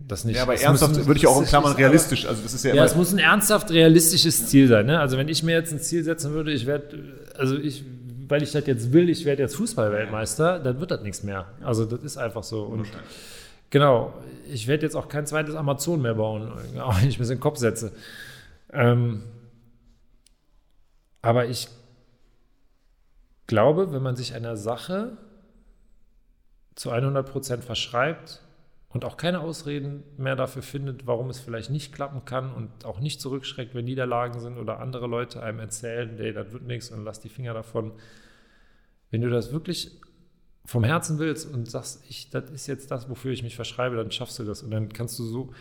das nicht. Ja, aber es ernsthaft muss- würde ich auch in Klammern ist- realistisch. Also das ist ja, Ja, es muss ein ernsthaft realistisches Ziel sein. Ne? Also wenn ich mir jetzt ein Ziel setzen würde, ich werde, also ich, weil ich das jetzt will, ich werde jetzt Fußballweltmeister, dann wird das nichts mehr. Also das ist einfach so. Und genau, ich werde jetzt auch kein zweites Amazon mehr bauen, auch wenn ich mir so in den Kopf setze. Ähm, aber ich glaube, wenn man sich einer Sache zu 100% verschreibt und auch keine Ausreden mehr dafür findet, warum es vielleicht nicht klappen kann und auch nicht zurückschreckt, wenn Niederlagen sind oder andere Leute einem erzählen, nee, das wird nichts und lass die Finger davon. Wenn du das wirklich vom Herzen willst und sagst, ich, das ist jetzt das, wofür ich mich verschreibe, dann schaffst du das. Und dann kannst du so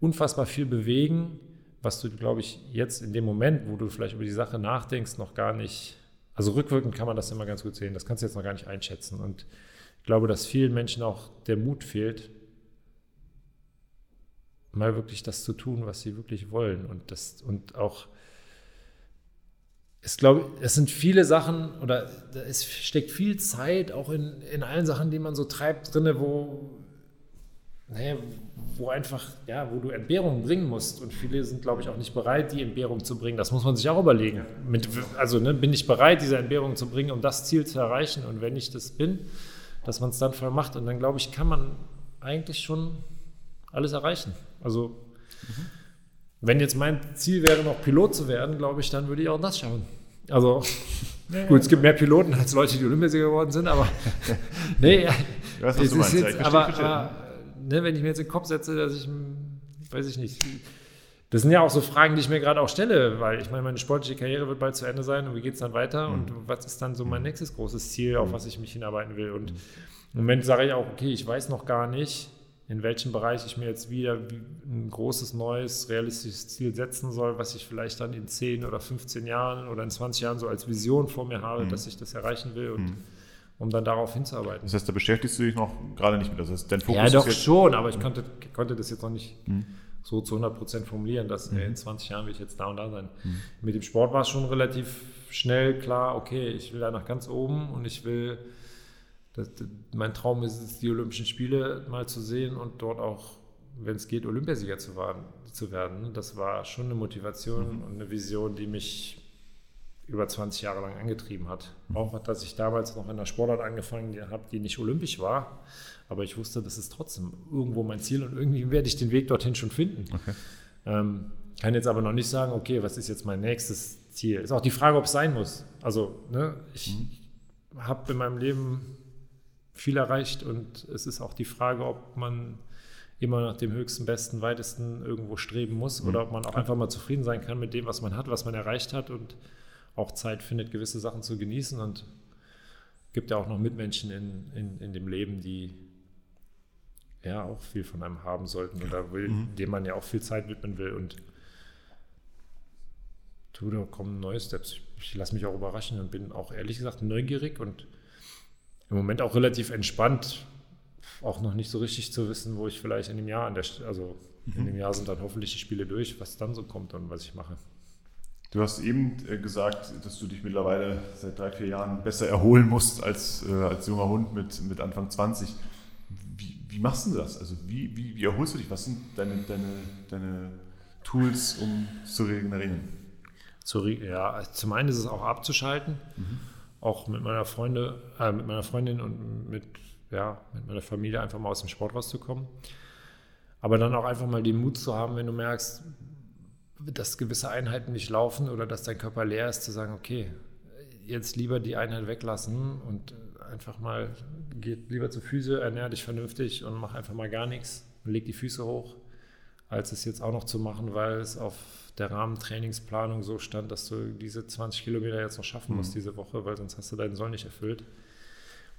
unfassbar viel bewegen, was du, glaube ich, jetzt in dem Moment, wo du vielleicht über die Sache nachdenkst, noch gar nicht, also rückwirkend kann man das immer ganz gut sehen, das kannst du jetzt noch gar nicht einschätzen. Und ich glaube, dass vielen Menschen auch der Mut fehlt, mal wirklich das zu tun, was sie wirklich wollen. Und das und auch es glaube, es sind viele Sachen oder es steckt viel Zeit auch in, in allen Sachen, die man so treibt, drinne, wo naja, wo einfach, ja, wo du Entbehrungen bringen musst. Und viele sind, glaube ich, auch nicht bereit, die Entbehrung zu bringen. Das muss man sich auch überlegen. Mit, also ne, bin ich bereit, diese Entbehrung zu bringen, um das Ziel zu erreichen? Und wenn ich das bin, dass man es dann voll macht. Und dann, glaube ich, kann man eigentlich schon alles erreichen. Also, mhm. wenn jetzt mein Ziel wäre, noch Pilot zu werden, glaube ich, dann würde ich auch das schaffen. Also, ja, gut, es gibt mehr Piloten als Leute, die Olympiasieger geworden sind, aber nee, das ist jetzt, aber, aber ne, wenn ich mir jetzt in den Kopf setze, dass ich, weiß ich nicht, das sind ja auch so Fragen, die ich mir gerade auch stelle, weil ich meine, meine sportliche Karriere wird bald zu Ende sein und wie geht es dann weiter mhm. und was ist dann so mein nächstes großes Ziel, auf mhm. was ich mich hinarbeiten will. Und im Moment sage ich auch, okay, ich weiß noch gar nicht, in welchem Bereich ich mir jetzt wieder ein großes, neues, realistisches Ziel setzen soll, was ich vielleicht dann in 10 oder 15 Jahren oder in 20 Jahren so als Vision vor mir habe, mhm. dass ich das erreichen will und mhm. um dann darauf hinzuarbeiten. Das heißt, da beschäftigst du dich noch gerade nicht mit. Das heißt, dein Fokus ja, doch schon, aber ich mhm. konnte, konnte das jetzt noch nicht mhm. So zu 100 Prozent formulieren, dass mhm. in 20 Jahren will ich jetzt da und da sein. Mhm. Mit dem Sport war es schon relativ schnell klar, okay, ich will da nach ganz oben und ich will das, mein Traum ist es, die Olympischen Spiele mal zu sehen und dort auch, wenn es geht, Olympiasieger zu, waren, zu werden. Das war schon eine Motivation mhm. und eine Vision, die mich über 20 Jahre lang angetrieben hat. Auch, dass ich damals noch in einer Sportart angefangen habe, die nicht olympisch war, aber ich wusste, das ist trotzdem irgendwo mein Ziel und irgendwie werde ich den Weg dorthin schon finden. Okay. Ähm, kann jetzt aber noch nicht sagen, okay, was ist jetzt mein nächstes Ziel? Ist auch die Frage, ob es sein muss. Also, ne, ich mhm. habe in meinem Leben viel erreicht und es ist auch die Frage, ob man immer nach dem höchsten, besten, weitesten irgendwo streben muss mhm. oder ob man auch einfach mal zufrieden sein kann mit dem, was man hat, was man erreicht hat und auch Zeit findet, gewisse Sachen zu genießen und gibt ja auch noch Mitmenschen in, in, in dem Leben, die ja auch viel von einem haben sollten oder will, mhm. dem man ja auch viel Zeit widmen will und tu, da kommen neue Steps. Ich, lasse mich auch überraschen und bin auch ehrlich gesagt neugierig und im Moment auch relativ entspannt, auch noch nicht so richtig zu wissen, wo ich vielleicht in dem Jahr an der, also mhm. in dem Jahr sind dann hoffentlich die Spiele durch, was dann so kommt und was ich mache. Du hast eben äh, gesagt, dass du dich mittlerweile seit drei, vier Jahren besser erholen musst als, äh, als junger Hund mit, mit Anfang 20. Wie, wie machst du das? Also wie, wie, wie erholst du dich? Was sind deine, deine, deine Tools, um zu regenerieren? Zu, ja, zum einen ist es auch abzuschalten. Mhm auch mit meiner Freunde, äh, mit meiner Freundin und mit, ja, mit meiner Familie einfach mal aus dem Sport rauszukommen. Aber dann auch einfach mal den Mut zu haben, wenn du merkst, dass gewisse Einheiten nicht laufen oder dass dein Körper leer ist, zu sagen, okay, jetzt lieber die Einheit weglassen und einfach mal, geht lieber zur Füße, ernähr dich vernünftig und mach einfach mal gar nichts und leg die Füße hoch, als es jetzt auch noch zu machen, weil es auf der Rahmentrainingsplanung so stand, dass du diese 20 Kilometer jetzt noch schaffen musst mhm. diese Woche, weil sonst hast du deinen Soll nicht erfüllt.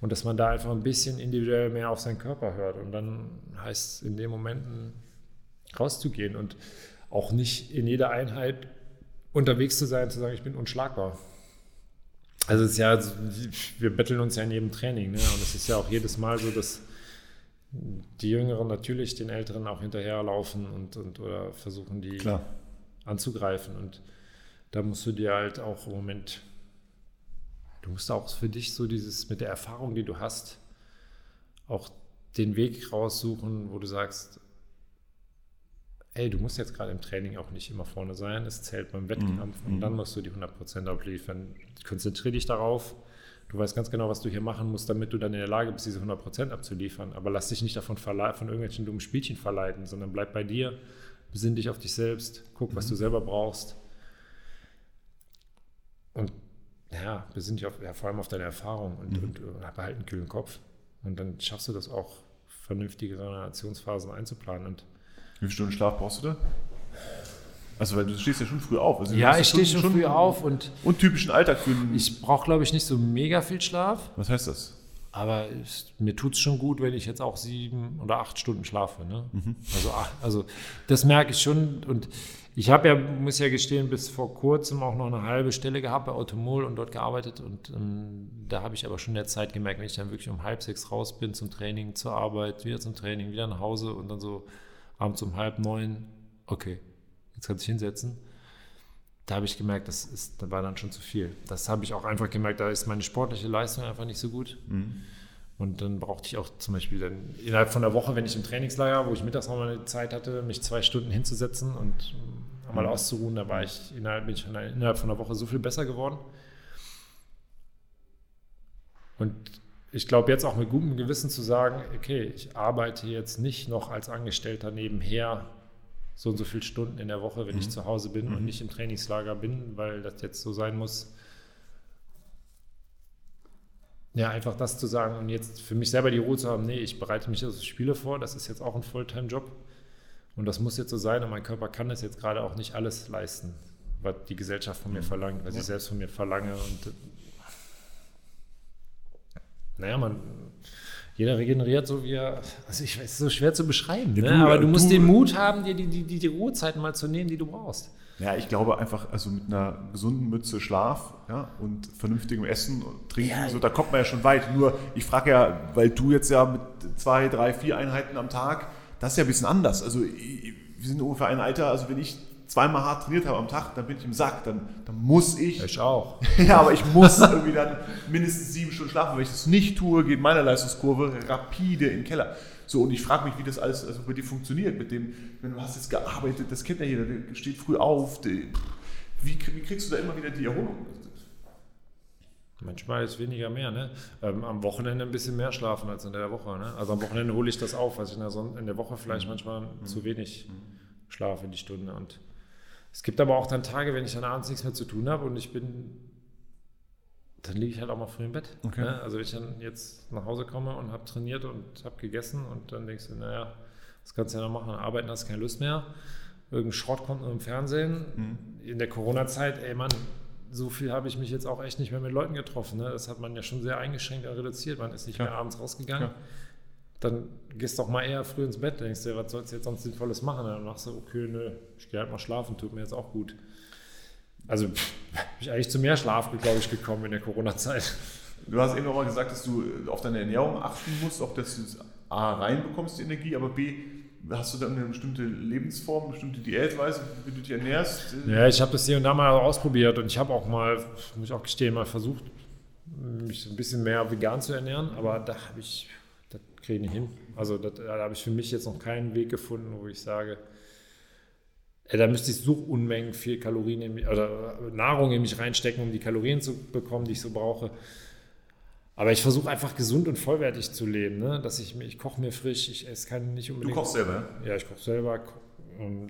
Und dass man da einfach ein bisschen individuell mehr auf seinen Körper hört. Und dann heißt es in den Momenten rauszugehen und auch nicht in jeder Einheit unterwegs zu sein, zu sagen, ich bin unschlagbar. Also es ist ja, wir betteln uns ja in jedem Training. Ne? Und es ist ja auch jedes Mal so, dass die Jüngeren natürlich den Älteren auch hinterherlaufen und, und oder versuchen, die Klar anzugreifen. Und da musst du dir halt auch im Moment, du musst auch für dich so dieses mit der Erfahrung, die du hast, auch den Weg raussuchen, wo du sagst, ey, du musst jetzt gerade im Training auch nicht immer vorne sein, es zählt beim Wettkampf mhm. und dann musst du die 100% abliefern. Konzentriere dich darauf. Du weißt ganz genau, was du hier machen musst, damit du dann in der Lage bist, diese 100% abzuliefern. Aber lass dich nicht davon von irgendwelchen dummen Spielchen verleiten, sondern bleib bei dir besinn dich auf dich selbst, guck, was mhm. du selber brauchst. Und ja, besinn dich auf, ja, vor allem auf deine Erfahrung und, mhm. und, und behalte einen kühlen Kopf. Und dann schaffst du das auch, vernünftige Regenerationsphasen einzuplanen. Und Wie viele Stunden Schlaf brauchst du da? Also, weil du stehst ja schon früh auf. Also, ja, ich stehe schon, schon, früh auf und. Und typischen Alltag für Ich brauche, glaube ich, nicht so mega viel Schlaf. Was heißt das? Aber es, mir tut es schon gut, wenn ich jetzt auch sieben oder acht Stunden schlafe. Ne? Mhm. Also, also das merke ich schon. Und ich habe ja, muss ja gestehen, bis vor kurzem auch noch eine halbe Stelle gehabt bei Automol und dort gearbeitet. Und ähm, da habe ich aber schon in der Zeit gemerkt, wenn ich dann wirklich um halb sechs raus bin zum Training, zur Arbeit, wieder zum Training, wieder nach Hause und dann so abends um halb neun, okay, jetzt kann ich hinsetzen da habe ich gemerkt, das, ist, das war dann schon zu viel. Das habe ich auch einfach gemerkt, da ist meine sportliche Leistung einfach nicht so gut. Mhm. Und dann brauchte ich auch zum Beispiel dann innerhalb von der Woche, wenn ich im Trainingslager, wo ich mittags noch mal eine Zeit hatte, mich zwei Stunden hinzusetzen und einmal mhm. auszuruhen, da war ich innerhalb, bin ich innerhalb von der Woche so viel besser geworden. Und ich glaube jetzt auch mit gutem Gewissen zu sagen, okay, ich arbeite jetzt nicht noch als Angestellter nebenher so und so viele Stunden in der Woche, wenn mhm. ich zu Hause bin mhm. und nicht im Trainingslager bin, weil das jetzt so sein muss. Ja, einfach das zu sagen und jetzt für mich selber die Ruhe zu haben, nee, ich bereite mich auf Spiele vor, das ist jetzt auch ein Fulltime-Job und das muss jetzt so sein und mein Körper kann das jetzt gerade auch nicht alles leisten, was die Gesellschaft von mir mhm. verlangt, was ja. ich selbst von mir verlange und naja, man, jeder regeneriert so wie er, also ich weiß, es ist so schwer zu beschreiben, ne? aber du musst du, den Mut haben, dir die, die, die, die Ruhezeiten mal zu nehmen, die du brauchst. Ja, ich glaube einfach, also mit einer gesunden Mütze Schlaf ja, und vernünftigem Essen und Trinken, ja, so, da kommt man ja schon weit. Nur, ich frage ja, weil du jetzt ja mit zwei, drei, vier Einheiten am Tag, das ist ja ein bisschen anders. Also wir sind ungefähr ein Alter, also wenn ich zweimal hart trainiert habe am Tag, dann bin ich im Sack, dann, dann muss ich. Ich auch. ja, aber ich muss irgendwie dann mindestens sieben Stunden schlafen. Wenn ich das nicht tue, geht meine Leistungskurve rapide in den Keller. So, und ich frage mich, wie das alles also bei dir funktioniert mit dem, wenn du hast jetzt gearbeitet, das kennt ja jeder, der steht früh auf. Der, wie, wie kriegst du da immer wieder die Erholung? Manchmal ist weniger mehr, ne? Ähm, am Wochenende ein bisschen mehr schlafen als in der Woche, ne? Also am Wochenende hole ich das auf, was ich in der, Son in der Woche vielleicht mhm. manchmal mhm. zu wenig mhm. schlafe in die Stunde. Und es gibt aber auch dann Tage, wenn ich dann abends nichts mehr zu tun habe und ich bin, dann liege ich halt auch mal früh im Bett. Okay. Ne? Also wenn ich dann jetzt nach Hause komme und habe trainiert und habe gegessen und dann denkst du, naja, das kannst du ja noch machen, arbeiten hast keine Lust mehr. Irgendein Schrott kommt nur im Fernsehen. Mhm. In der Corona-Zeit, ey Mann, so viel habe ich mich jetzt auch echt nicht mehr mit Leuten getroffen. Ne? Das hat man ja schon sehr eingeschränkt und reduziert. Man ist nicht ja. mehr abends rausgegangen. Ja. Dann gehst du doch mal eher früh ins Bett, denkst dir, was sollst du jetzt sonst Sinnvolles machen? Dann machst du, okay, nö, ich gehe halt mal schlafen, tut mir jetzt auch gut. Also bin ich eigentlich zu mehr Schlaf, glaube ich, gekommen in der Corona-Zeit. Du hast eben auch mal gesagt, dass du auf deine Ernährung achten musst, auch dass du A reinbekommst, die Energie, aber B Hast du dann eine bestimmte Lebensform, eine bestimmte Diätweise, wie du dich ernährst? Ja, ich habe das hier und da mal ausprobiert und ich habe auch mal, muss ich auch gestehen, mal versucht, mich ein bisschen mehr vegan zu ernähren, aber da habe ich, kriege ich nicht hin. Also das, da habe ich für mich jetzt noch keinen Weg gefunden, wo ich sage, ey, da müsste ich so Unmengen viel Kalorien in mich, oder Nahrung in mich reinstecken, um die Kalorien zu bekommen, die ich so brauche. Aber ich versuche einfach gesund und vollwertig zu leben, ne? dass ich, ich koche mir frisch, ich esse kann nicht unbedingt. Du kochst selber? Ja, ich koche selber,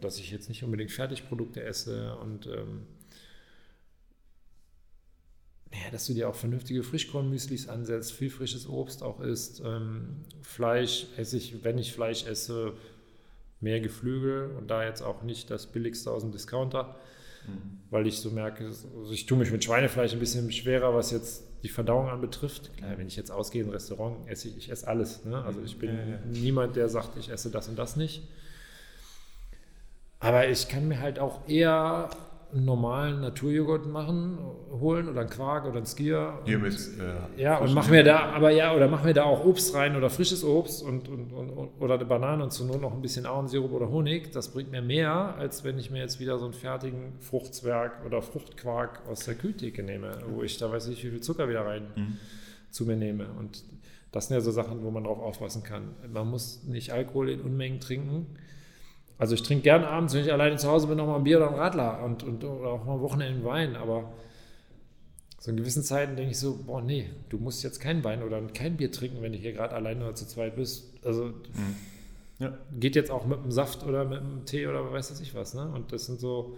dass ich jetzt nicht unbedingt Fertigprodukte esse und ähm, ja, dass du dir auch vernünftige Frischkornmüslis ansetzt, viel frisches Obst auch isst. Ähm, Fleisch esse ich, wenn ich Fleisch esse, mehr Geflügel und da jetzt auch nicht das billigste aus dem Discounter, mhm. weil ich so merke, also ich tue mich mit Schweinefleisch ein bisschen schwerer, was jetzt die Verdauung anbetrifft. Klar, wenn ich jetzt ausgehe in ein Restaurant, esse ich, ich esse alles. Ne? Also ich bin ja, ja. niemand, der sagt, ich esse das und das nicht. Aber ich kann mir halt auch eher einen normalen Naturjoghurt machen, holen oder einen Quark oder einen Skier. Hier mit, äh, ja, und mach mir da, aber ja, oder mach mir da auch Obst rein oder frisches Obst und, und, und oder eine Banane und zur Not noch ein bisschen Ahornsirup oder Honig. Das bringt mir mehr, als wenn ich mir jetzt wieder so einen fertigen Fruchtzwerg oder Fruchtquark aus der Kühltheke nehme, wo ich da weiß nicht, wie viel Zucker wieder rein mhm. zu mir nehme. Und das sind ja so Sachen, wo man drauf aufpassen kann. Man muss nicht Alkohol in Unmengen trinken also ich trinke gerne abends, wenn ich alleine zu Hause bin, noch mal ein Bier oder ein Radler und, und oder auch mal am Wochenende Wein, aber so in gewissen Zeiten denke ich so, boah, nee, du musst jetzt kein Wein oder kein Bier trinken, wenn du hier gerade alleine oder zu zweit bist. Also mhm. ja. geht jetzt auch mit einem Saft oder mit einem Tee oder weiß das ich was, ne? Und das sind so,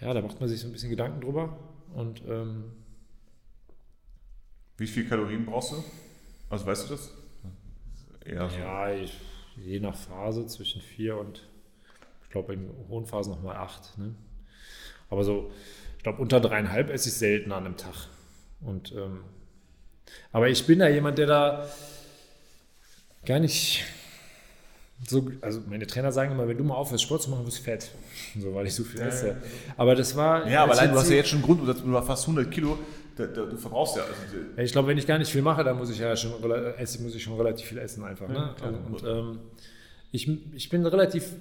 ja, da macht man sich so ein bisschen Gedanken drüber und ähm, wie viel Kalorien brauchst du? Also weißt du das? So. Ja, ich je nach Phase zwischen vier und, ich glaube, in hohen Phasen nochmal acht. Ne? Aber so, ich glaube, unter dreieinhalb esse ich selten an einem Tag. Und, ähm, aber ich bin da jemand, der da gar nicht so, also meine Trainer sagen immer, wenn du mal aufhörst, Sport zu machen, wirst du fett. So, weil ich so viel esse. Aber das war. Ja, aber allein, du hast ja jetzt schon Grund, du hast fast 100 Kilo da, da, du verbrauchst ja. Also ich glaube, wenn ich gar nicht viel mache, dann muss ich ja schon, muss ich schon relativ viel essen einfach. Ne? Ja, und ähm, ich, ich bin relativ,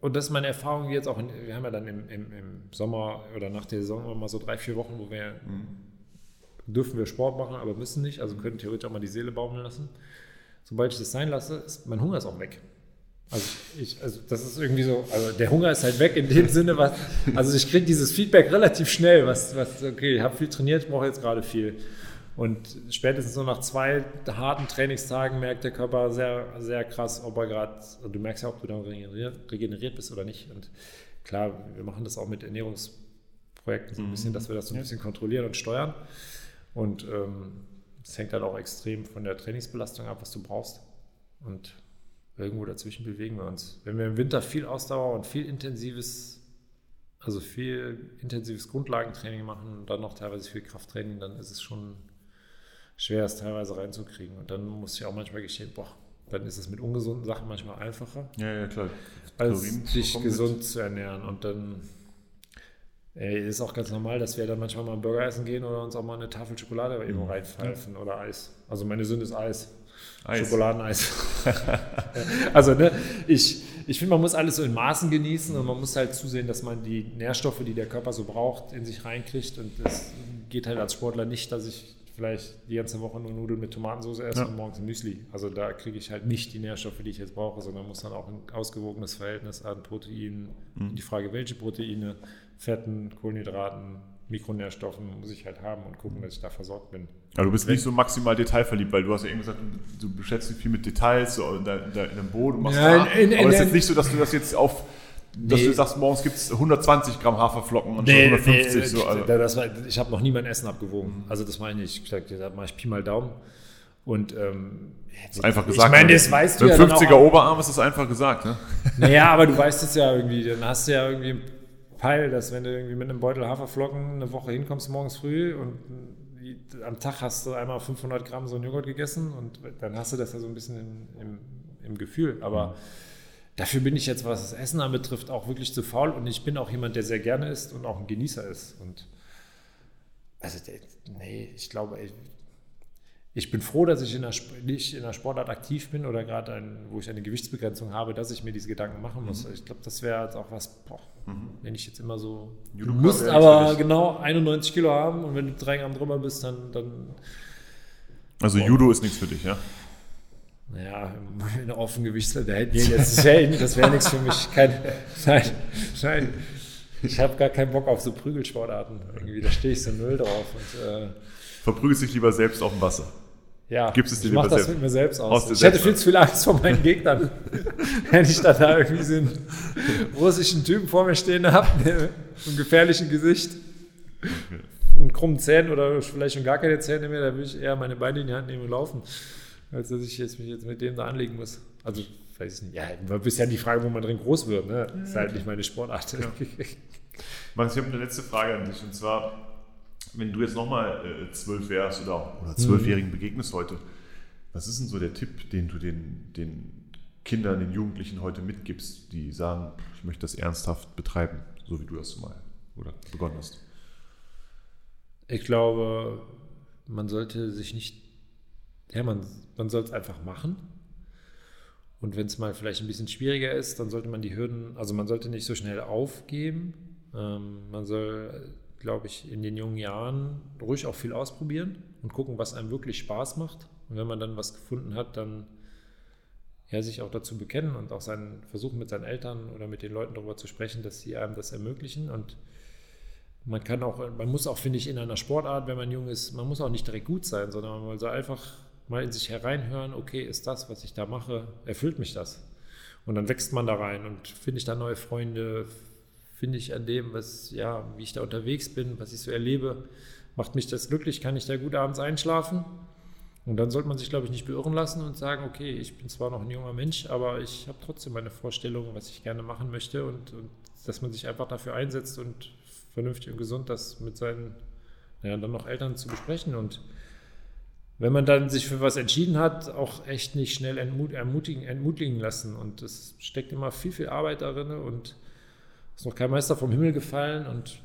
und das ist meine Erfahrung jetzt auch, in, wir haben ja dann im, im, im, Sommer oder nach der Saison immer so drei, vier Wochen, wo wir mhm. dürfen wir Sport machen, aber müssen nicht, also können theoretisch auch mal die Seele baumeln lassen. Sobald ich das sein lasse, ist mein Hunger ist auch weg. Also, ich, also das ist irgendwie so, also der Hunger ist halt weg in dem Sinne, was, also ich kriege dieses Feedback relativ schnell, was, was okay, ich habe viel trainiert, ich brauche jetzt gerade viel. Und spätestens so nach zwei harten Trainingstagen merkt der Körper sehr, sehr krass, ob er gerade, du merkst ja, ob du dann regeneriert, bist oder nicht. Und klar, wir machen das auch mit Ernährungsprojekten so ein bisschen, mhm. dass wir das so ein bisschen kontrollieren und steuern. Und es ähm, hängt dann auch extrem von der Trainingsbelastung ab, was du brauchst. Und irgendwo dazwischen bewegen wir uns. Wenn wir im Winter viel Ausdauer und viel intensives, also viel intensives Grundlagentraining machen und dann noch teilweise viel Krafttraining, dann ist es schon schwer, es teilweise reinzukriegen. Und dann muss ich auch manchmal geschehen, boah, dann ist es mit ungesunden Sachen manchmal einfacher. Ja, ja, klar. Als sich gesund mit. zu ernähren. Und dann ey, ist auch ganz normal, dass wir dann manchmal mal einen Burger essen gehen oder uns auch mal eine Tafel Schokolade irgendwo mhm. reinpfeifen ja. oder Eis. Also meine Sünde ist Eis. Eis. Schokoladeneis. also, ne, ich, ich finde, man muss alles so in Maßen genießen und man muss halt zusehen, dass man die Nährstoffe, die der Körper so braucht, in sich reinkriegt. Und das geht halt als Sportler nicht, dass ich vielleicht die ganze Woche nur Nudeln mit Tomatensauce esse ja. und morgens ein Müsli. Also da kriege ich halt nicht die Nährstoffe, die ich jetzt brauche, sondern muss dann auch ein ausgewogenes Verhältnis an Proteinen. Mhm. Die Frage, welche Proteine, Fetten, Kohlenhydraten, Mikronährstoffen muss ich halt haben und gucken, dass ich da versorgt bin. Aber du bist nicht so maximal detailverliebt, weil du hast ja eben gesagt, du beschäftigst dich viel mit Details so in, in, in einem Boden. Machst ja, in, in, aber es ist jetzt nicht so, dass du das jetzt auf dass nee. du sagst, morgens gibt es 120 Gramm Haferflocken und nee, 150. Nee, so, also. das war, ich habe noch nie mein Essen abgewogen. Also das meine ich. Ich da mache ich Pi mal Daumen. Und ähm, das ist einfach gesagt. Ich meine, das weißt du ja 50er Oberarm ist das einfach gesagt. Ne? Naja, aber du weißt es ja irgendwie. Dann hast du ja irgendwie Peil, dass wenn du irgendwie mit einem Beutel Haferflocken eine Woche hinkommst morgens früh und am Tag hast du einmal 500 Gramm so einen Joghurt gegessen und dann hast du das ja so ein bisschen im, im, im Gefühl. Aber Dafür bin ich jetzt, was das Essen anbetrifft, auch wirklich zu faul und ich bin auch jemand, der sehr gerne isst und auch ein Genießer ist. Und also, nee, ich glaube, ich bin froh, dass ich in der, nicht in der Sportart aktiv bin oder gerade, wo ich eine Gewichtsbegrenzung habe, dass ich mir diese Gedanken machen muss. Mhm. Ich glaube, das wäre jetzt auch was, boah, mhm. wenn ich jetzt immer so. Du musst aber genau 91 Kilo haben und wenn du drei Gramm drüber bist, dann. dann also, boah. Judo ist nichts für dich, ja? Naja, in Offengewicht, nee, das wäre das wär nichts für mich. Kein, nein, nein. Ich habe gar keinen Bock auf so Prügelsportarten. Irgendwie, da stehe ich so null drauf. Und, äh, Verprügelst dich lieber selbst auf dem Wasser. Ja, Gibst es dir ich mache das mit mir selbst aus. Ich hätte viel zu viel Angst vor meinen Gegnern, wenn ich dann da irgendwie so einen russischen Typen vor mir stehen habe, mit einem gefährlichen Gesicht und krummen Zähnen oder vielleicht schon gar keine Zähne mehr, da würde ich eher meine Beine in die Hand nehmen und laufen als dass ich jetzt mich jetzt mit dem da anlegen muss. Also, weiß ich nicht. Ja, ist ja die Frage, wo man drin groß wird. Ne? Das ist halt nicht meine Sportart. Ja. Max, ich habe eine letzte Frage an dich. Und zwar, wenn du jetzt nochmal äh, zwölf wärst oder, oder zwölfjährigen mhm. begegnest heute, was ist denn so der Tipp, den du den, den Kindern, den Jugendlichen heute mitgibst, die sagen, ich möchte das ernsthaft betreiben, so wie du das mal oder begonnen hast? Ich glaube, man sollte sich nicht ja, man, man soll es einfach machen. Und wenn es mal vielleicht ein bisschen schwieriger ist, dann sollte man die Hürden, also man sollte nicht so schnell aufgeben. Ähm, man soll, glaube ich, in den jungen Jahren ruhig auch viel ausprobieren und gucken, was einem wirklich Spaß macht. Und wenn man dann was gefunden hat, dann ja, sich auch dazu bekennen und auch seinen, versuchen mit seinen Eltern oder mit den Leuten darüber zu sprechen, dass sie einem das ermöglichen. Und man kann auch, man muss auch, finde ich, in einer Sportart, wenn man jung ist, man muss auch nicht direkt gut sein, sondern man soll einfach mal in sich hereinhören, okay, ist das, was ich da mache, erfüllt mich das? Und dann wächst man da rein und finde ich da neue Freunde, finde ich an dem, was, ja, wie ich da unterwegs bin, was ich so erlebe, macht mich das glücklich, kann ich da gut abends einschlafen? Und dann sollte man sich, glaube ich, nicht beirren lassen und sagen, okay, ich bin zwar noch ein junger Mensch, aber ich habe trotzdem meine Vorstellungen, was ich gerne machen möchte und, und, dass man sich einfach dafür einsetzt und vernünftig und gesund das mit seinen, ja, dann noch Eltern zu besprechen und wenn man dann sich für was entschieden hat, auch echt nicht schnell entmutigen, entmutigen lassen. Und es steckt immer viel, viel Arbeit darin und ist noch kein Meister vom Himmel gefallen. Und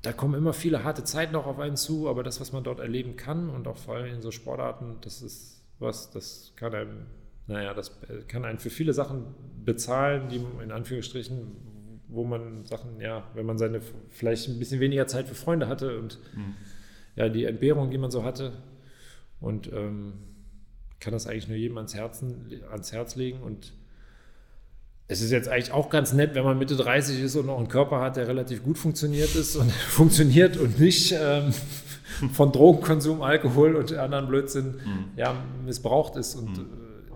da kommen immer viele harte Zeiten auch auf einen zu, aber das, was man dort erleben kann und auch vor allem in so Sportarten, das ist was, das kann einem, naja, das kann einen für viele Sachen bezahlen, die in Anführungsstrichen, wo man Sachen, ja, wenn man seine vielleicht ein bisschen weniger Zeit für Freunde hatte und mhm. ja, die Entbehrung, die man so hatte, und ähm, kann das eigentlich nur jedem ans, Herzen, ans Herz legen. Und es ist jetzt eigentlich auch ganz nett, wenn man Mitte 30 ist und noch einen Körper hat, der relativ gut funktioniert ist und funktioniert und nicht ähm, von Drogenkonsum, Alkohol und anderen Blödsinn mhm. ja, missbraucht ist und mhm.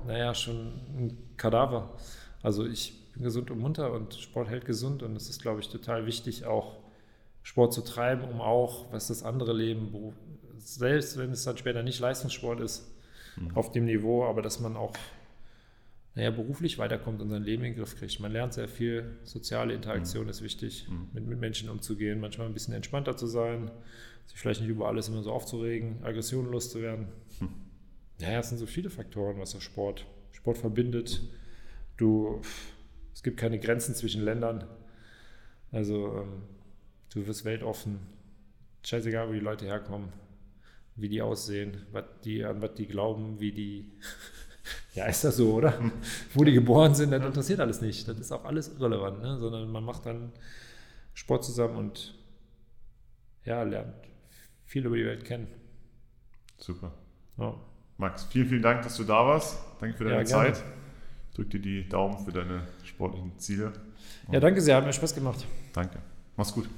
äh, naja, schon ein Kadaver. Also ich bin gesund und munter und Sport hält gesund und es ist, glaube ich, total wichtig, auch Sport zu treiben, um auch, was das andere Leben, selbst wenn es dann später nicht Leistungssport ist, mhm. auf dem Niveau, aber dass man auch naja, beruflich weiterkommt und sein Leben in den Griff kriegt. Man lernt sehr viel, soziale Interaktion mhm. ist wichtig, mhm. mit, mit Menschen umzugehen, manchmal ein bisschen entspannter zu sein, sich vielleicht nicht über alles immer so aufzuregen, Aggressionen loszuwerden. Mhm. Ja, es sind so viele Faktoren, was der Sport, Sport verbindet. Du, es gibt keine Grenzen zwischen Ländern. Also ähm, du wirst weltoffen. Scheißegal, wo die Leute herkommen, wie die aussehen, was die, an was die glauben, wie die Ja, ist das so, oder? Wo die geboren sind, das interessiert alles nicht. Das ist auch alles irrelevant, ne? sondern man macht dann Sport zusammen und ja, lernt viel über die Welt kennen. Super. Ja. Max, vielen, vielen Dank, dass du da warst. Danke für deine ja, Zeit. Ich drücke dir die Daumen für deine sportlichen Ziele. ja, danke sehr, hat mir Spaß gemacht. Danke. Mach's gut.